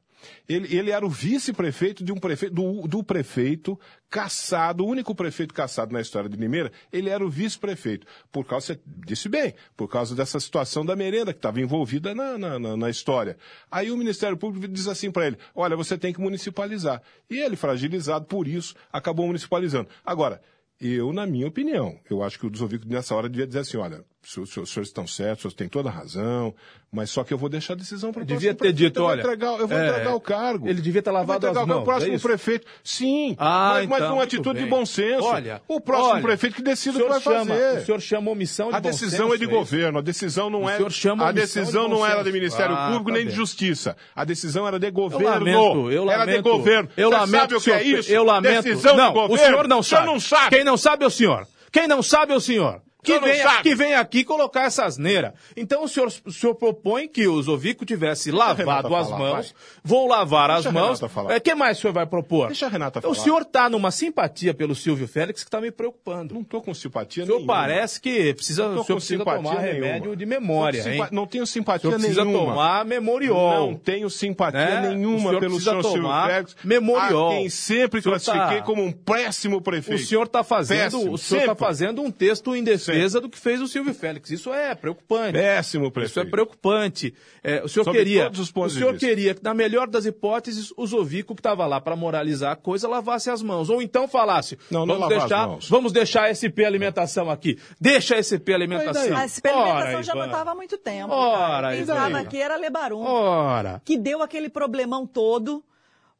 Ele, ele era o vice-prefeito de um prefeito, do, do prefeito caçado, o único prefeito caçado na história de Limeira, ele era o vice-prefeito. Por causa, você disse bem, por causa dessa situação da merenda que estava envolvida na, na, na- na história. Aí o Ministério Público diz assim para ele: olha, você tem que municipalizar. E ele, fragilizado por isso, acabou municipalizando. Agora, eu, na minha opinião, eu acho que o Zovico nessa hora devia dizer assim, olha, os senhores, estão certos, os senhores têm toda a razão, mas só que eu vou deixar a decisão para o Devia ter dito, eu vou olha, entregar, eu vou é, entregar o cargo. ele devia ter Eu vou lavado entregar as o mãos, pro próximo é prefeito. Sim, Ah, mas, mas então, uma muito atitude bem. de bom senso. Olha, o próximo olha, prefeito que decida o o que vai chama, fazer. O senhor chama omissão de A decisão é de isso? governo, a decisão não O é. senhor chama a decisão de não era do senso. Ministério Ah, Público tá nem de bem. Justiça. A decisão era de Eu governo. lamento, eu era lamento. de governo. Eu Você lamento sabe o que é isso? Eu lamento. Decisão não, de governo. o senhor não O senhor sabe. não sabe. Quem não sabe é o senhor. Quem não sabe é o senhor. Que vem, que vem aqui colocar essa asneira. Então o senhor, o senhor propõe que o Zovico tivesse lavado as falar, mãos, vai. vou lavar Deixa as mãos. O que mais o senhor vai propor? Deixa a Renata O falar. senhor está numa simpatia pelo Silvio Félix que está me preocupando. Não tô com simpatia O senhor nenhuma. parece que precisa, o senhor precisa simpatia tomar nenhuma. remédio de memória, Não, simpa- não tenho O simpatia senhor precisa nenhuma. tomar memoriol. Não tenho simpatia É, nenhuma o pelo senhor Silvio Félix. memoriol. Quem sempre O senhor classifiquei tá- como um péssimo prefeito. O senhor está fazendo, o tá fazendo um texto em defesa do que fez o Silvio Félix. Isso é preocupante. Péssimo prefeito. Isso é preocupante. É, o senhor queria, todos os o senhor queria que, na melhor das hipóteses, o Zovico que estava lá para moralizar a coisa lavasse as mãos, ou então falasse: Não, não vamos deixar, mãos. vamos deixar a SP alimentação aqui. Deixa a SP alimentação. A experimentação Ora, já não estava há muito tempo. Ora. Quem estava aqui era Lebarum, Ora. que deu aquele problemão todo.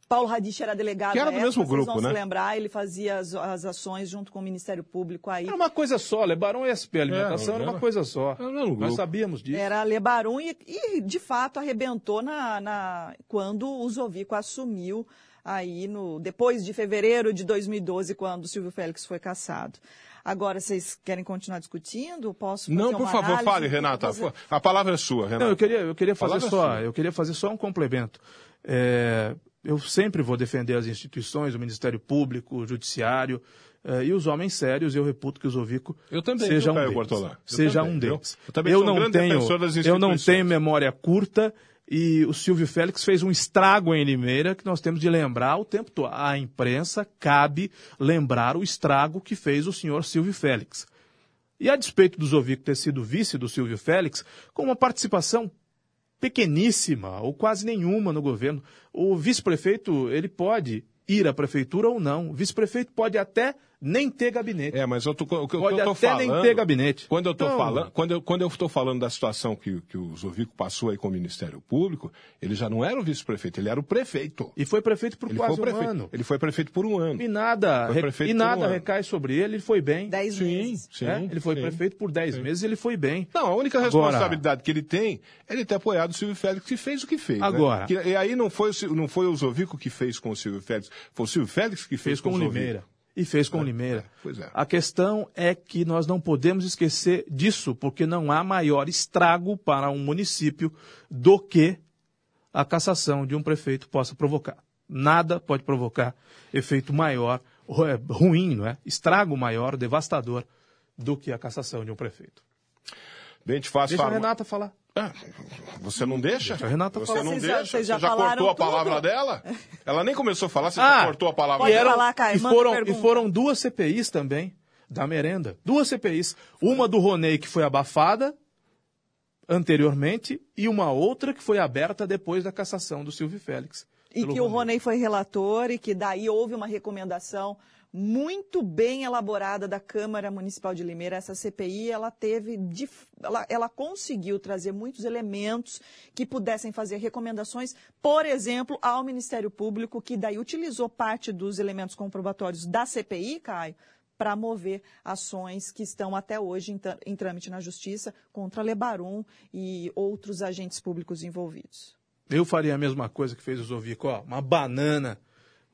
Paulo Radich era delegado Que era do mesmo época, vocês grupo, vão né? se lembrar, ele fazia as, as ações junto com o Ministério Público aí. Era uma coisa só, Lebarão e SP alimentação É, era uma era- coisa só. era mesmo Nós sabíamos disso. Era Lebarum e, e, de fato arrebentou na, na- quando o Zovico assumiu aí no depois de fevereiro de 2012, quando o Silvio Félix foi cassado. Agora, vocês querem continuar discutindo? Posso fazer Não, por uma favor, análise? fale, Renata. Fazer- A palavra é sua, Renata. Não, eu queria, eu queria fazer Palavra só, sua. eu queria fazer só um complemento. É, eu sempre vou defender as instituições, o Ministério Público, o Judiciário eh, e os homens sérios. Eu reputo que o Zovico Eu também, seja viu, um Caio deles. Eu Seja também, um deles. Eu também eu sou um não grande tenho, defensor das eu não tenho memória curta e o Silvio Félix fez um estrago em Limeira que nós temos de lembrar o tempo todo. À imprensa cabe lembrar o estrago que fez o senhor Silvio Félix. E a despeito do Zovico ter sido vice do Silvio Félix, com uma participação pequeníssima ou quase nenhuma no governo, o vice-prefeito ele pode ir à prefeitura ou não. O vice-prefeito pode até nem ter gabinete. É, mas eu tô, o que Pode eu tô até falando... nem ter gabinete. Quando eu tô Então- falando, quando eu, quando eu estou falando da situação que, que o Zovico passou aí com o Ministério Público, ele já não era o vice-prefeito, ele era o prefeito. E foi prefeito por Ele quase o prefeito. um ano. Ele foi prefeito por um ano. E nada, e um nada ano. recai sobre ele, ele foi bem. Dez Sim, meses. sim. né? Ele foi sim. prefeito por 10 meses, ele foi bem. Não, a única Agora- responsabilidade que ele tem é ele ter apoiado o Silvio Félix, que fez o que fez. né? Agora- Que- e aí não foi, não foi o Zovico que fez com o Silvio Félix, foi o Silvio Félix que fez, Fez com o Zovico. E fez com o Limeira. pois é. A questão é que nós não podemos esquecer disso, porque não há maior estrago para um município do que a cassação de um prefeito possa provocar. Nada pode provocar efeito maior, é, ruim, não é? Estrago maior, devastador, do que a cassação de um prefeito. Bem, te faço Deixa a Renata falar. Ah, você não deixa? A Renata você não Vocês já- deixa? vocês já você já falaram cortou a palavra tudo? dela? Ela nem começou a falar, você Ah, já cortou a palavra Pode e, dela. falar, Caio, e, foram, e foram duas CPIs também, da merenda. Duas CPIs. Uma do Ronei, que foi abafada anteriormente, e uma outra que foi aberta depois da cassação do Silvio Félix. E que o Ronei foi relator e que daí houve uma recomendação muito bem elaborada da Câmara Municipal de Limeira. Essa CPI, ela teve, ela, ela conseguiu trazer muitos elementos que pudessem fazer recomendações, por exemplo, ao Ministério Público, que daí utilizou parte dos elementos comprobatórios da CPI, Caio, para mover ações que estão até hoje em, em trâmite na Justiça contra Lebarum e outros agentes públicos envolvidos. Eu faria a mesma coisa que fez o Zovico, ó, uma banana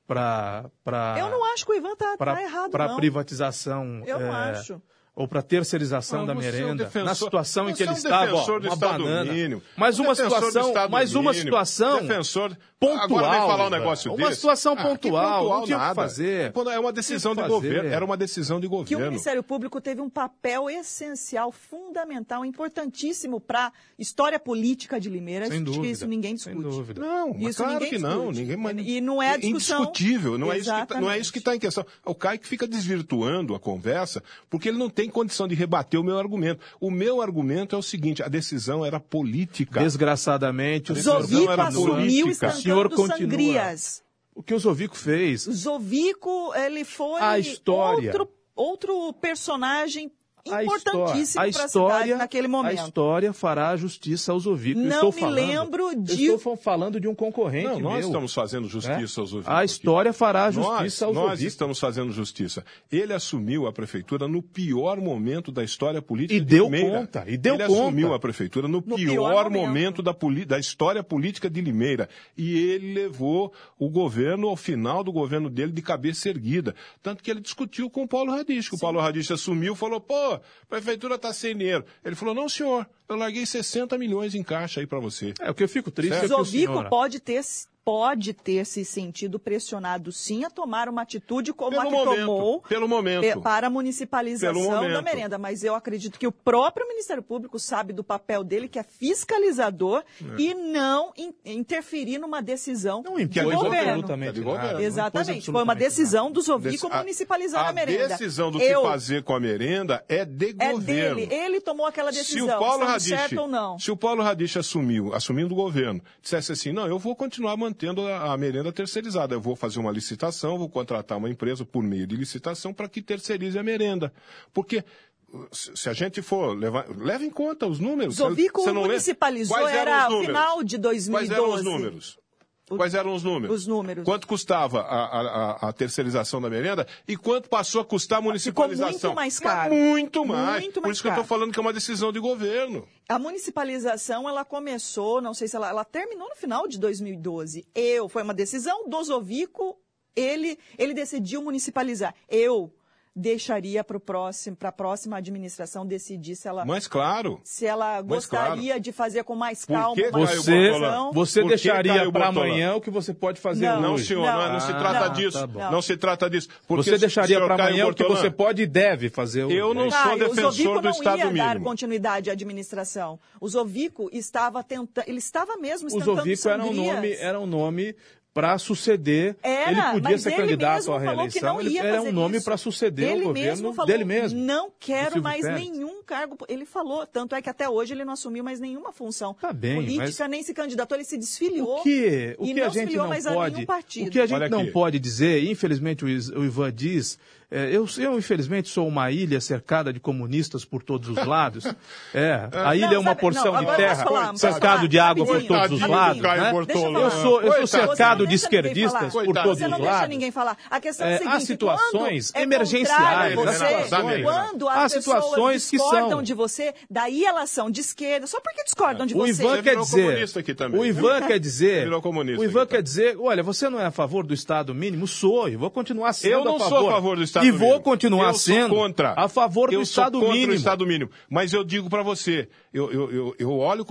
para Eu não acho que o Ivan tá, tá errado, para não. privatização Eu não é, acho. Ou para terceirização Ah, da é um merenda, defensor- na situação em que você ele é um estava, ó, uma banana. mínimo, Mas um uma situação, mais uma situação defensor pontual. Agora vem falar um negócio Uma desse. situação Ah, que pontual, não tinha o que nada. fazer. Quando É uma decisão de governo. Era uma decisão de que o governo. Ministério Público teve um papel essencial, fundamental, importantíssimo para a história política de Limeira. Sem dúvida. isso ninguém Sem discute. dúvida. Não, mas Isso claro ninguém que não. Ninguém, mas- E não é a discussão. indiscutível. Não é, isso que, tá- não é isso que está em questão. O Caio que fica desvirtuando a conversa porque ele não tem condição de rebater o meu argumento. O meu argumento é o seguinte: a decisão era política. Desgraçadamente, o Decisão Zovico era assumiu política. O senhor continua. sangrias. O que o Zovico fez O Zovico, ele foi A história. outro, outro personagem importantíssimo a para a cidade história, naquele a momento. história fará justiça aos ouvidos. Não estou me falando, lembro de- estou falando de um concorrente Não, nós meu. estamos fazendo justiça né? aos ouvidos. A história fará Nós, justiça aos nós ouvidos. estamos fazendo justiça. Ele assumiu a prefeitura no pior momento da história política E de deu Limeira. conta, e deu Ele conta. assumiu a prefeitura no, No pior, pior momento, momento. da, da história política de Limeira. E ele levou o governo, ao final do governo dele, de cabeça erguida. Tanto que ele discutiu com o Paulo Radich. que O Paulo Radich assumiu e falou, pô, Pô, a prefeitura tá sem dinheiro. Ele falou, não, senhor, eu larguei 60 milhões em caixa aí para você. É, o que eu fico triste Certo. é que o Zovico senhor... pode ter, pode ter se sentido pressionado sim a tomar uma atitude como a Pelo que momento, tomou pelo momento. pe- para a municipalização da merenda. Mas eu acredito que o próprio Ministério Público sabe do papel dele, que é fiscalizador, e não in- interferir numa decisão Não de impôs governo. absolutamente É de nada. governo. impôs Exatamente. Foi uma decisão do Zovico a- municipalizar a, a merenda. decisão do eu, que fazer com a merenda é de É governo. dele. Ele tomou aquela Se decisão. o Paulo estamos Radich, certo ou não? se o Paulo Radich assumiu, assumindo o governo, dissesse assim, não, eu vou continuar mantendo a, a merenda terceirizada, eu vou fazer uma licitação, vou contratar uma empresa por meio de licitação para que terceirize a merenda, porque se a gente for levar, leva em conta os números. Zovico Você não lê? municipalizou, era final de Quais eram os 2012. números? Quais eram os números? Os números. Quanto custava a, a, a- terceirização da merenda e quanto passou a custar a municipalização? muito mais Mas caro. muito mais. Muito Por mais isso que eu caro. estou falando que é uma decisão de governo. A municipalização, ela começou, não sei se ela, ela terminou no final de 2012. Eu, foi uma decisão do Zovico, ele, ele decidiu municipalizar. Eu deixaria para próximo, a próxima administração decidir se ela, Mas claro. se ela gostaria de fazer com mais Por calma que, Caio Você, você Por deixaria para amanhã o que você pode fazer Não, Não, hoje. senhor, não, não se Não, trata não, disso. tá não se trata disso. Porque Você deixaria senhor para amanhã o que você pode e deve fazer hoje. Eu não sou Caio, o defensor do não Estado ia dar mínimo. continuidade à administração. O Zovico estava tentando, ele estava mesmo O tentando Zovico era um nome, era um nome para suceder. Era, ele podia mas ser ele candidato à reeleição. Ele era um nome para suceder ele o mesmo governo falou, dele mesmo. Não quero mais Pérez. nenhum cargo. Ele falou, tanto é que até hoje ele não assumiu mais nenhuma função Tá bem, política, nem se candidatou, ele se desfiliou. O que, o e que a não se gente filiou não mais a pode, nenhum partido. o que a gente Olha não aqui. pode dizer, infelizmente o, Ivan diz, eu, eu infelizmente sou uma ilha cercada de comunistas por todos os lados. (laughs) É, a ilha Não, é uma sabe- porção não, de terra, falar, cercado de água por todos os lados. Né? Eu sou, eu sou cercado não de esquerdistas por todos Você não os deixa lados. ninguém falar. A questão é, É, seguinte, há situações é emergenciais, né? Você, quando Há situações que discordam são. de você, daí elas são de esquerda, só porque discordam de O você. Ivan Você quer dizer, comunista aqui também, o? Ivan quer dizer, o Ivan quer dizer, olha, você não é a favor do Estado mínimo? Sou, e vou continuar sendo Eu não a favor. sou a favor do Estado e mínimo. vou continuar eu sendo contra. a favor do eu Estado contra mínimo. o Estado mínimo. Mas eu digo para você, eu, eu, eu, eu olho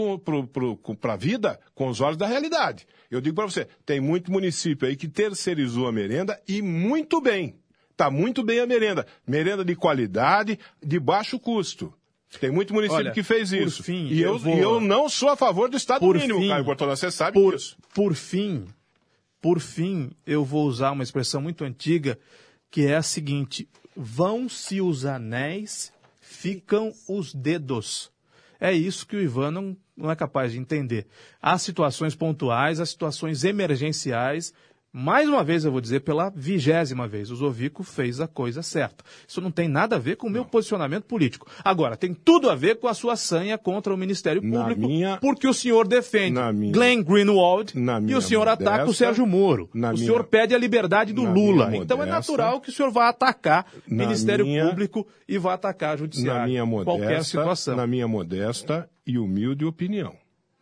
para a vida com os olhos da realidade. Eu digo para você, tem muito município aí que terceirizou a merenda e muito bem. Está muito bem a merenda. Merenda de qualidade, de baixo custo. Tem muito município Olha, que fez isso. fim, e eu eu, vou- e eu não sou a favor do Estado Por mínimo, fim, Caio Bortolã, você sabe por, disso. por fim, por fim, eu vou usar uma expressão muito antiga, que é a seguinte: vão-se os anéis, ficam os dedos. É isso que o Ivan não, não é capaz de entender. Há situações pontuais, há situações emergenciais. Mais uma vez, eu vou dizer pela vigésima vez, o Zovico fez a coisa certa. Isso não tem nada a ver com o meu posicionamento político. Agora, tem tudo a ver com a sua sanha contra o Ministério Público, minha- porque o senhor defende minha- Glenn Greenwald e o senhor ataca o modesta- Sérgio Moro. o minha- senhor pede a liberdade do Lula. minha Então é modesta- natural que o senhor vá atacar o Ministério Público e vá atacar a Judiciário. na minha qualquer modesta, situação. na minha modesta e humilde opinião,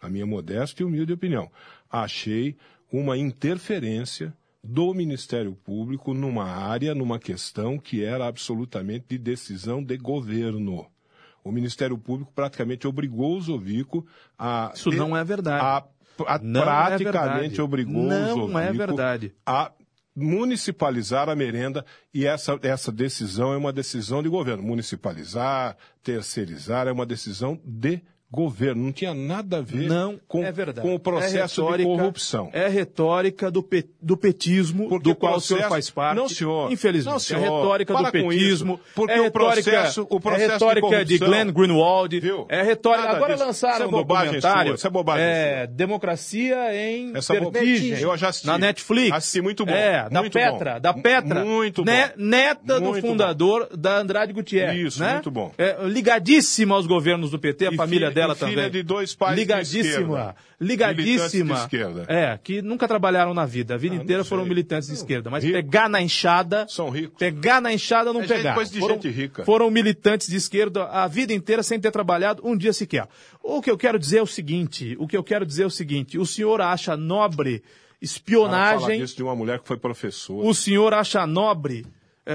na minha modesta e humilde opinião, achei uma interferência do Ministério Público numa área, numa questão que era absolutamente de decisão de governo. O Ministério Público praticamente obrigou o Zovico a Isso não é verdade. a, a Não é praticamente verdade. obrigou Não o Zovico é verdade. a municipalizar a merenda e essa, essa decisão é uma decisão de governo. Municipalizar, terceirizar é uma decisão de governo. Não tinha nada a ver Não com, é com o processo É de corrupção. É retórica do, pe- do petismo, Porque do qual o processo- senhor faz parte. Não, senhor. Infelizmente. Não, senhor. É retórica Para do petismo. isso. Porque é o retórica, processo- o processo é de retórica de, corrupção- Glenn Greenwald. Viu? É retórica. Nada Agora disso. lançaram Isso é um bobagem documentário. isso é bobagem é, Democracia em Essa Vertigem. Eu já assisti. Na Netflix. Assisti, muito bom. É, da Muito Petra. bom. Da Petra. Muito né, bom. Neta do Muito fundador da Andrade Gutierrez. Isso, né? muito bom. É, ligadíssima aos governos do PT, a família filha- dela filha também. de dois pais de Ligadíssima. esquerda. Ligadíssima. De esquerda. É, que nunca trabalharam na vida. A vida Ah, inteira foram militantes de esquerda. Mas Rico. pegar na enxada. São ricos. Pegar na enxada não É pegaram. coisa de foram, gente rica. foram militantes de esquerda a vida inteira sem ter trabalhado um dia sequer. O que eu quero dizer é o seguinte: o que eu quero dizer é o seguinte: o senhor acha nobre Fala espionagem. disso de uma mulher que foi professora. O senhor acha nobre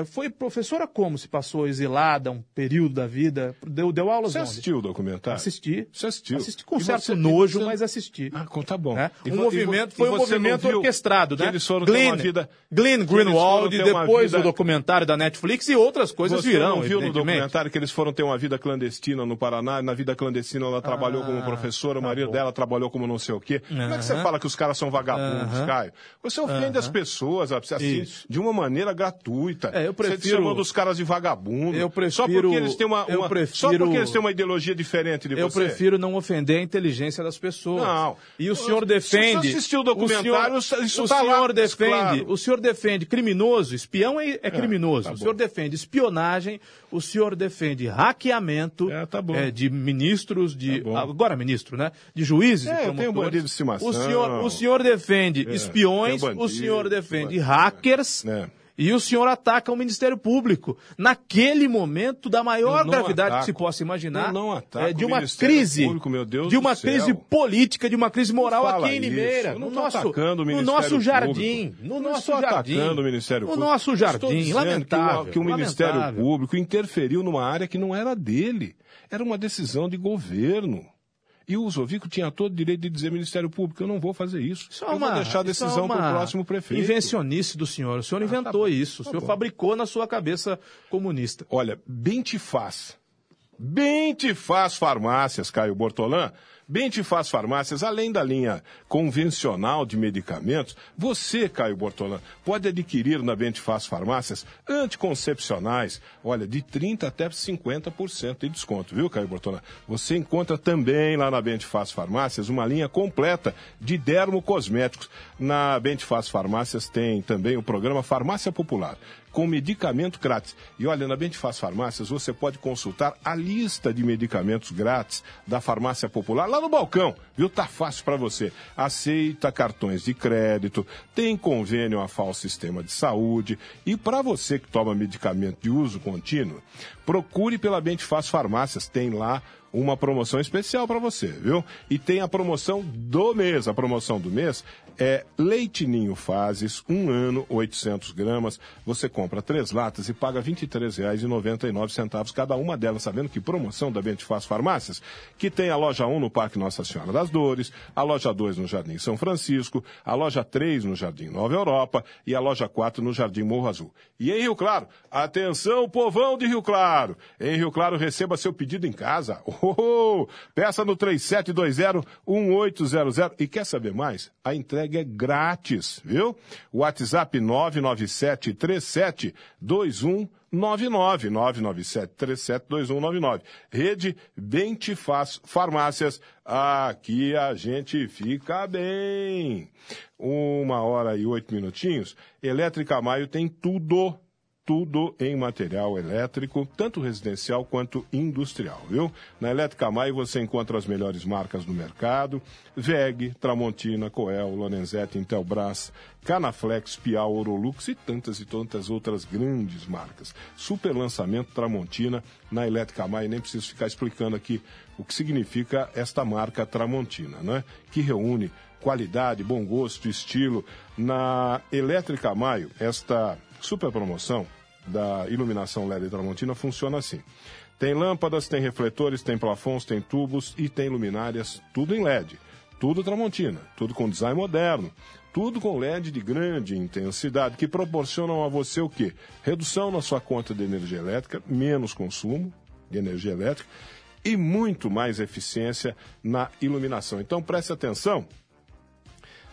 foi professora como se passou exilada um período da vida? Deu, deu aulas Você onde? assistiu o documentário? Assisti. Você assistiu? Assisti com E certo você- nojo, você- mas assisti. Ah, tá bom. E Um movimento, e foi um você movimento orquestrado, que né? eles foram ter Glenn, uma vida- Glenn Greenwald, ter depois vida- o documentário da Netflix e outras coisas Você virão, não viu no documentário que eles foram ter uma vida clandestina no Paraná? Na vida clandestina ela trabalhou como professora, o tá marido bom. dela trabalhou como não sei o quê. Como é que você fala que os caras são vagabundos, Aham. Caio? Você ofende as pessoas assim, Isso. de uma maneira gratuita. É, eu Você prefiro- chamando os caras de vagabundo. Eu Só prefiro- porque eles têm uma, eu uma- prefiro- só porque eles têm uma ideologia diferente de Eu você. prefiro não ofender a inteligência das pessoas. Não. E o senhor Se defende. você assistiu o documentário, isso o tá lá, senhor defende. claro. O senhor defende criminoso, espião é, é criminoso. tá o bom. senhor defende espionagem, o senhor defende hackeamento É, tá bom. é, de ministros, de. Tá agora ministro, né? De juízes É, e eu tenho promotores. bandido de estimação. O senhor, o senhor defende É, espiões, bandido, o senhor defende bandido, hackers. E o senhor ataca o Ministério Público. Naquele momento da maior gravidade que ataco. se possa imaginar. Eu não ataco é, de uma Ministério crise. Público, meu Deus de uma crise política, de uma crise moral aqui em. Limeira. No nosso, no nosso jardim. Público. No nosso jardim. atacando o Ministério no Público. nosso jardim. dizendo que o- Lamentável. Que o, Ministério lamentável. Público interferiu numa área que não era dele. Era uma decisão de governo. E o Zovico tinha todo o direito de dizer Ministério Público, eu não vou fazer isso. Isso é eu uma, vou deixar a é decisão para o próximo prefeito. Invencionice do senhor. O senhor inventou bom, isso. O tá senhor bom. fabricou na sua cabeça comunista. Olha, bem te faz. Bem te faz farmácias, Caio Bortolã. Bem te faz farmácias, além da linha convencional de medicamentos, você, Caio Bortolã, pode adquirir na Bentifaz Farmácias anticoncepcionais, olha, de 30% até 50% de desconto, viu, Caio Bortolã? Você encontra também lá na Bentifaz Farmácias uma linha completa de dermocosméticos. Na Bentifaz Farmácias tem também o programa Farmácia Popular com medicamento grátis. E olha, na Bentifaz Farmácias você pode consultar a lista de medicamentos grátis da Farmácia Popular lá no balcão, viu? Tá fácil para você. Aceita cartões de crédito, tem convênio a FAO Sistema de Saúde e para você que toma medicamento de uso contínuo, procure pela Bentifaz Farmácias, tem lá uma promoção especial para você, viu? E tem a promoção do mês. A promoção do mês é Leite Ninho Fases, um ano, 800 gramas. Você compra três latas e paga R$ 23,99 cada uma delas. Sabendo que promoção da Bentifaz Farmácias, que tem a loja 1 no Parque Nossa Senhora das Dores, a loja 2 no Jardim São Francisco, a loja 3 no Jardim Nova Europa e a loja 4 no Jardim Morro Azul. E em Rio Claro, atenção, povão de Rio Claro! Em Rio Claro, receba seu pedido em casa. (laughs) Oh, peça no 3720-1800. E quer saber mais? A entrega é grátis, viu? WhatsApp 997372199. 997372199. Rede Bem Te Faz Farmácias. Aqui a gente fica bem. Uma hora e oito minutinhos. Elétrica Maio tem tudo tudo em material elétrico, tanto residencial quanto industrial, viu? Na Elétrica Maio você encontra as melhores marcas do mercado: VEG, Tramontina, Coel, Lorenzetti, Intelbras, Canaflex, Piau, Orolux e tantas e tantas outras grandes marcas. Super lançamento Tramontina na Elétrica Maio, nem preciso ficar explicando aqui o que significa esta marca Tramontina, né? Que reúne qualidade, bom gosto, estilo. Na Elétrica Maio, esta super promoção da iluminação LED Tramontina funciona assim. Tem lâmpadas, tem refletores, tem plafons, tem tubos e tem luminárias, tudo em LED. Tudo Tramontina, tudo com design moderno, tudo com LED de grande intensidade que proporcionam a você o quê? Redução na sua conta de energia elétrica, menos consumo de energia elétrica e muito mais eficiência na iluminação. Então preste atenção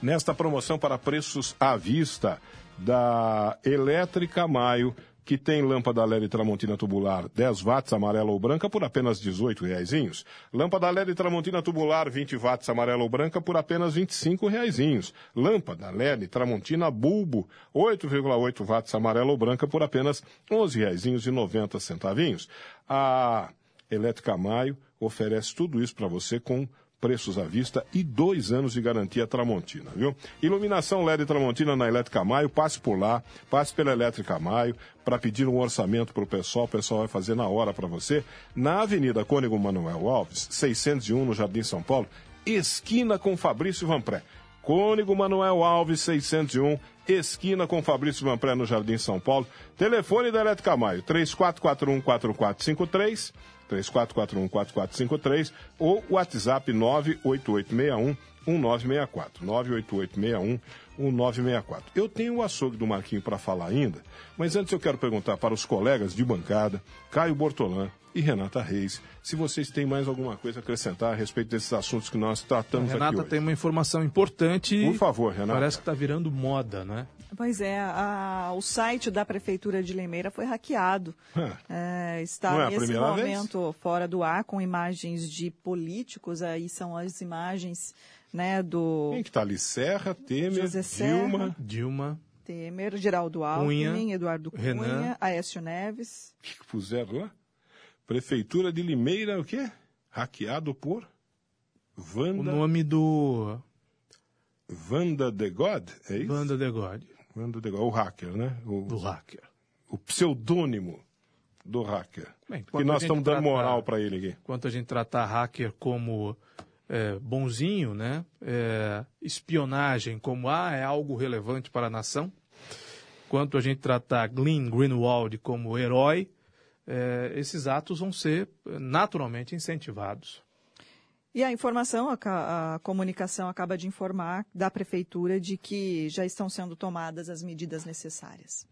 nesta promoção para preços à vista da Elétrica Maio, que tem lâmpada LED Tramontina tubular 10 watts, amarela ou branca, por apenas R$ 18 reaisinhos. Lâmpada LED Tramontina tubular 20 watts, amarela ou branca, por apenas R$ 25 reaisinhos. Lâmpada LED Tramontina bulbo 8,8 watts, amarela ou branca, por apenas R$ 11 reaisinhos e 90 centavinhos. A Elétrica Maio oferece tudo isso para você com preços à vista e dois anos de garantia Tramontina, viu? Iluminação LED Tramontina na Elétrica Maio, passe por lá, passe pela Elétrica Maio para pedir um orçamento para o pessoal, o pessoal vai fazer na hora para você, na Avenida Cônego Manuel Alves, 601 no Jardim São Paulo, esquina com Fabrício Vanpré. Cônigo Manuel Alves 601, esquina com Fabrício Vanpré no Jardim São Paulo. Telefone da Elétrica Maio, 3441-4453, 3441-4453 ou WhatsApp 98861 1964, 98861 1964. Eu tenho o açougue do Marquinho para falar ainda, mas antes eu quero perguntar para os colegas de bancada, Caio Bortolã e Renata Reis, se vocês têm mais alguma coisa a acrescentar a respeito desses assuntos que nós tratamos a Renata aqui hoje. tem uma informação importante. Por favor, Renata. Parece que está virando moda, né? Pois é, a- o site da Prefeitura de Limeira foi hackeado. É, está é nesse momento fora do ar com imagens de políticos. Aí são as imagens né, do Quem que tá ali? Serra, Temer, José Serra. Dilma. Dilma. Temer, Geraldo Alckmin, Eduardo Cunha, Renan. Aécio Neves. O que que puseram lá? Prefeitura de Limeira, o quê? Hackeado por Vanda... O nome do... Vanda de God, é isso? Vanda de God. Vanda de God, o hacker, né? O, Do hacker. o pseudônimo do hacker. Bem, que nós estamos dando moral para ele aqui. Enquanto a gente tratar hacker como é, bonzinho, né? É, espionagem como ah, é algo relevante para a nação. Enquanto a gente tratar Glenn Greenwald como herói, é, esses atos vão ser é, naturalmente incentivados. E a informação, a, a comunicação acaba de informar da Prefeitura de que já estão sendo tomadas as medidas necessárias.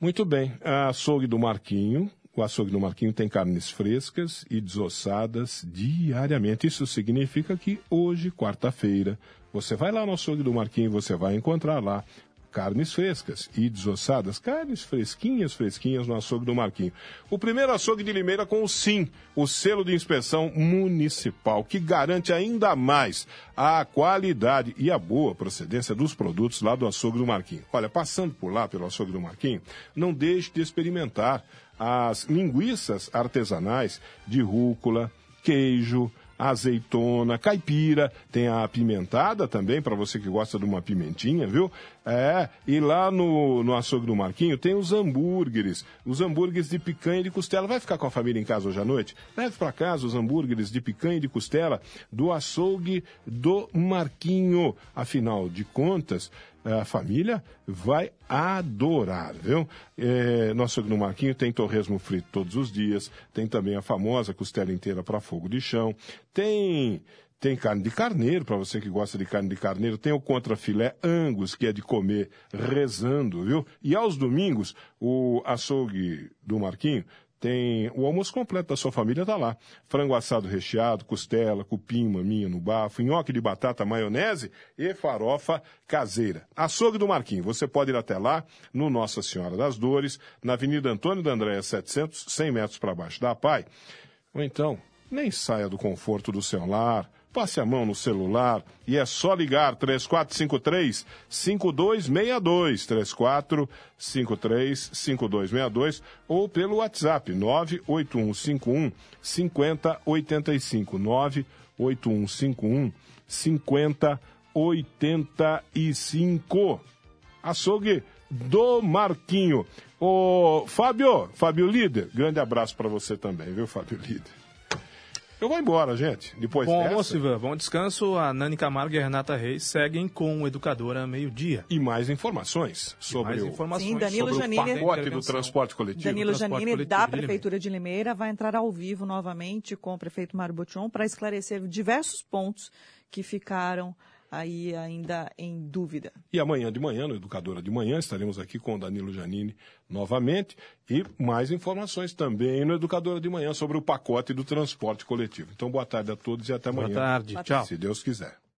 Muito bem. A açougue do Marquinho. O açougue do Marquinho tem carnes frescas e desossadas diariamente. Isso significa que hoje, quarta-feira, você vai lá no açougue do Marquinho e você vai encontrar lá carnes frescas e desossadas, carnes fresquinhas, fresquinhas no açougue do Marquinho. O primeiro açougue de Limeira com o SIM, o selo de inspeção municipal, que garante ainda mais a qualidade e a boa procedência dos produtos lá do açougue do Marquinho. Olha, passando por lá pelo açougue do Marquinho, não deixe de experimentar as linguiças artesanais de rúcula, queijo, azeitona, caipira, tem a apimentada também, para você que gosta de uma pimentinha, viu? É, e lá no, no açougue do Marquinho tem os hambúrgueres, os hambúrgueres de picanha e de costela. Vai ficar com a família em casa hoje à noite? Leve para casa os hambúrgueres de picanha e de costela do açougue do Marquinho. Afinal de contas, a família vai adorar, viu? É, no açougue do Marquinho tem torresmo frito todos os dias, tem também a famosa costela inteira para fogo de chão, tem tem carne de carneiro, para você que gosta de carne de carneiro, tem o contrafilé angus, que é de comer rezando, viu? E aos domingos, o açougue do Marquinho tem o almoço completo da sua família tá lá. Frango assado recheado, costela, cupim, maminha no bafo, nhoque de batata, maionese e farofa caseira. Açougue do Marquinho. Você pode ir até lá, no Nossa Senhora das Dores, na Avenida Antônio da Andréia 700, 100 metros para baixo da PAI. Ou então, nem saia do conforto do seu lar, passe a mão no celular e é só ligar 3453 5262 3453 5262 ou pelo WhatsApp 98151 5085 98151 5085 Açougue do Marquinho. Ô, Fábio, Fábio Líder, grande abraço para você também, viu, Fábio Líder? Eu vou embora, gente. Depois Bom dessa. almoço, Ivan. Bom descanso. A Nani Camargo e a Renata Reis seguem com o Educadora Meio-Dia. E mais informações sobre mais o, informações Sim, Danilo sobre Janine- o pacote do transporte coletivo. Danilo transporte Janine, coletivo da de Limeira. Prefeitura de Limeira, vai entrar ao vivo novamente com o prefeito Mário Botion para esclarecer diversos pontos que ficaram aí ainda em dúvida. E amanhã de manhã, no Educadora de Manhã, estaremos aqui com o Danilo Janine novamente e mais informações também no Educadora de Manhã sobre o pacote do transporte coletivo. Então, boa tarde a todos e até Boa amanhã. tarde. Boa Tchau. Se Deus quiser.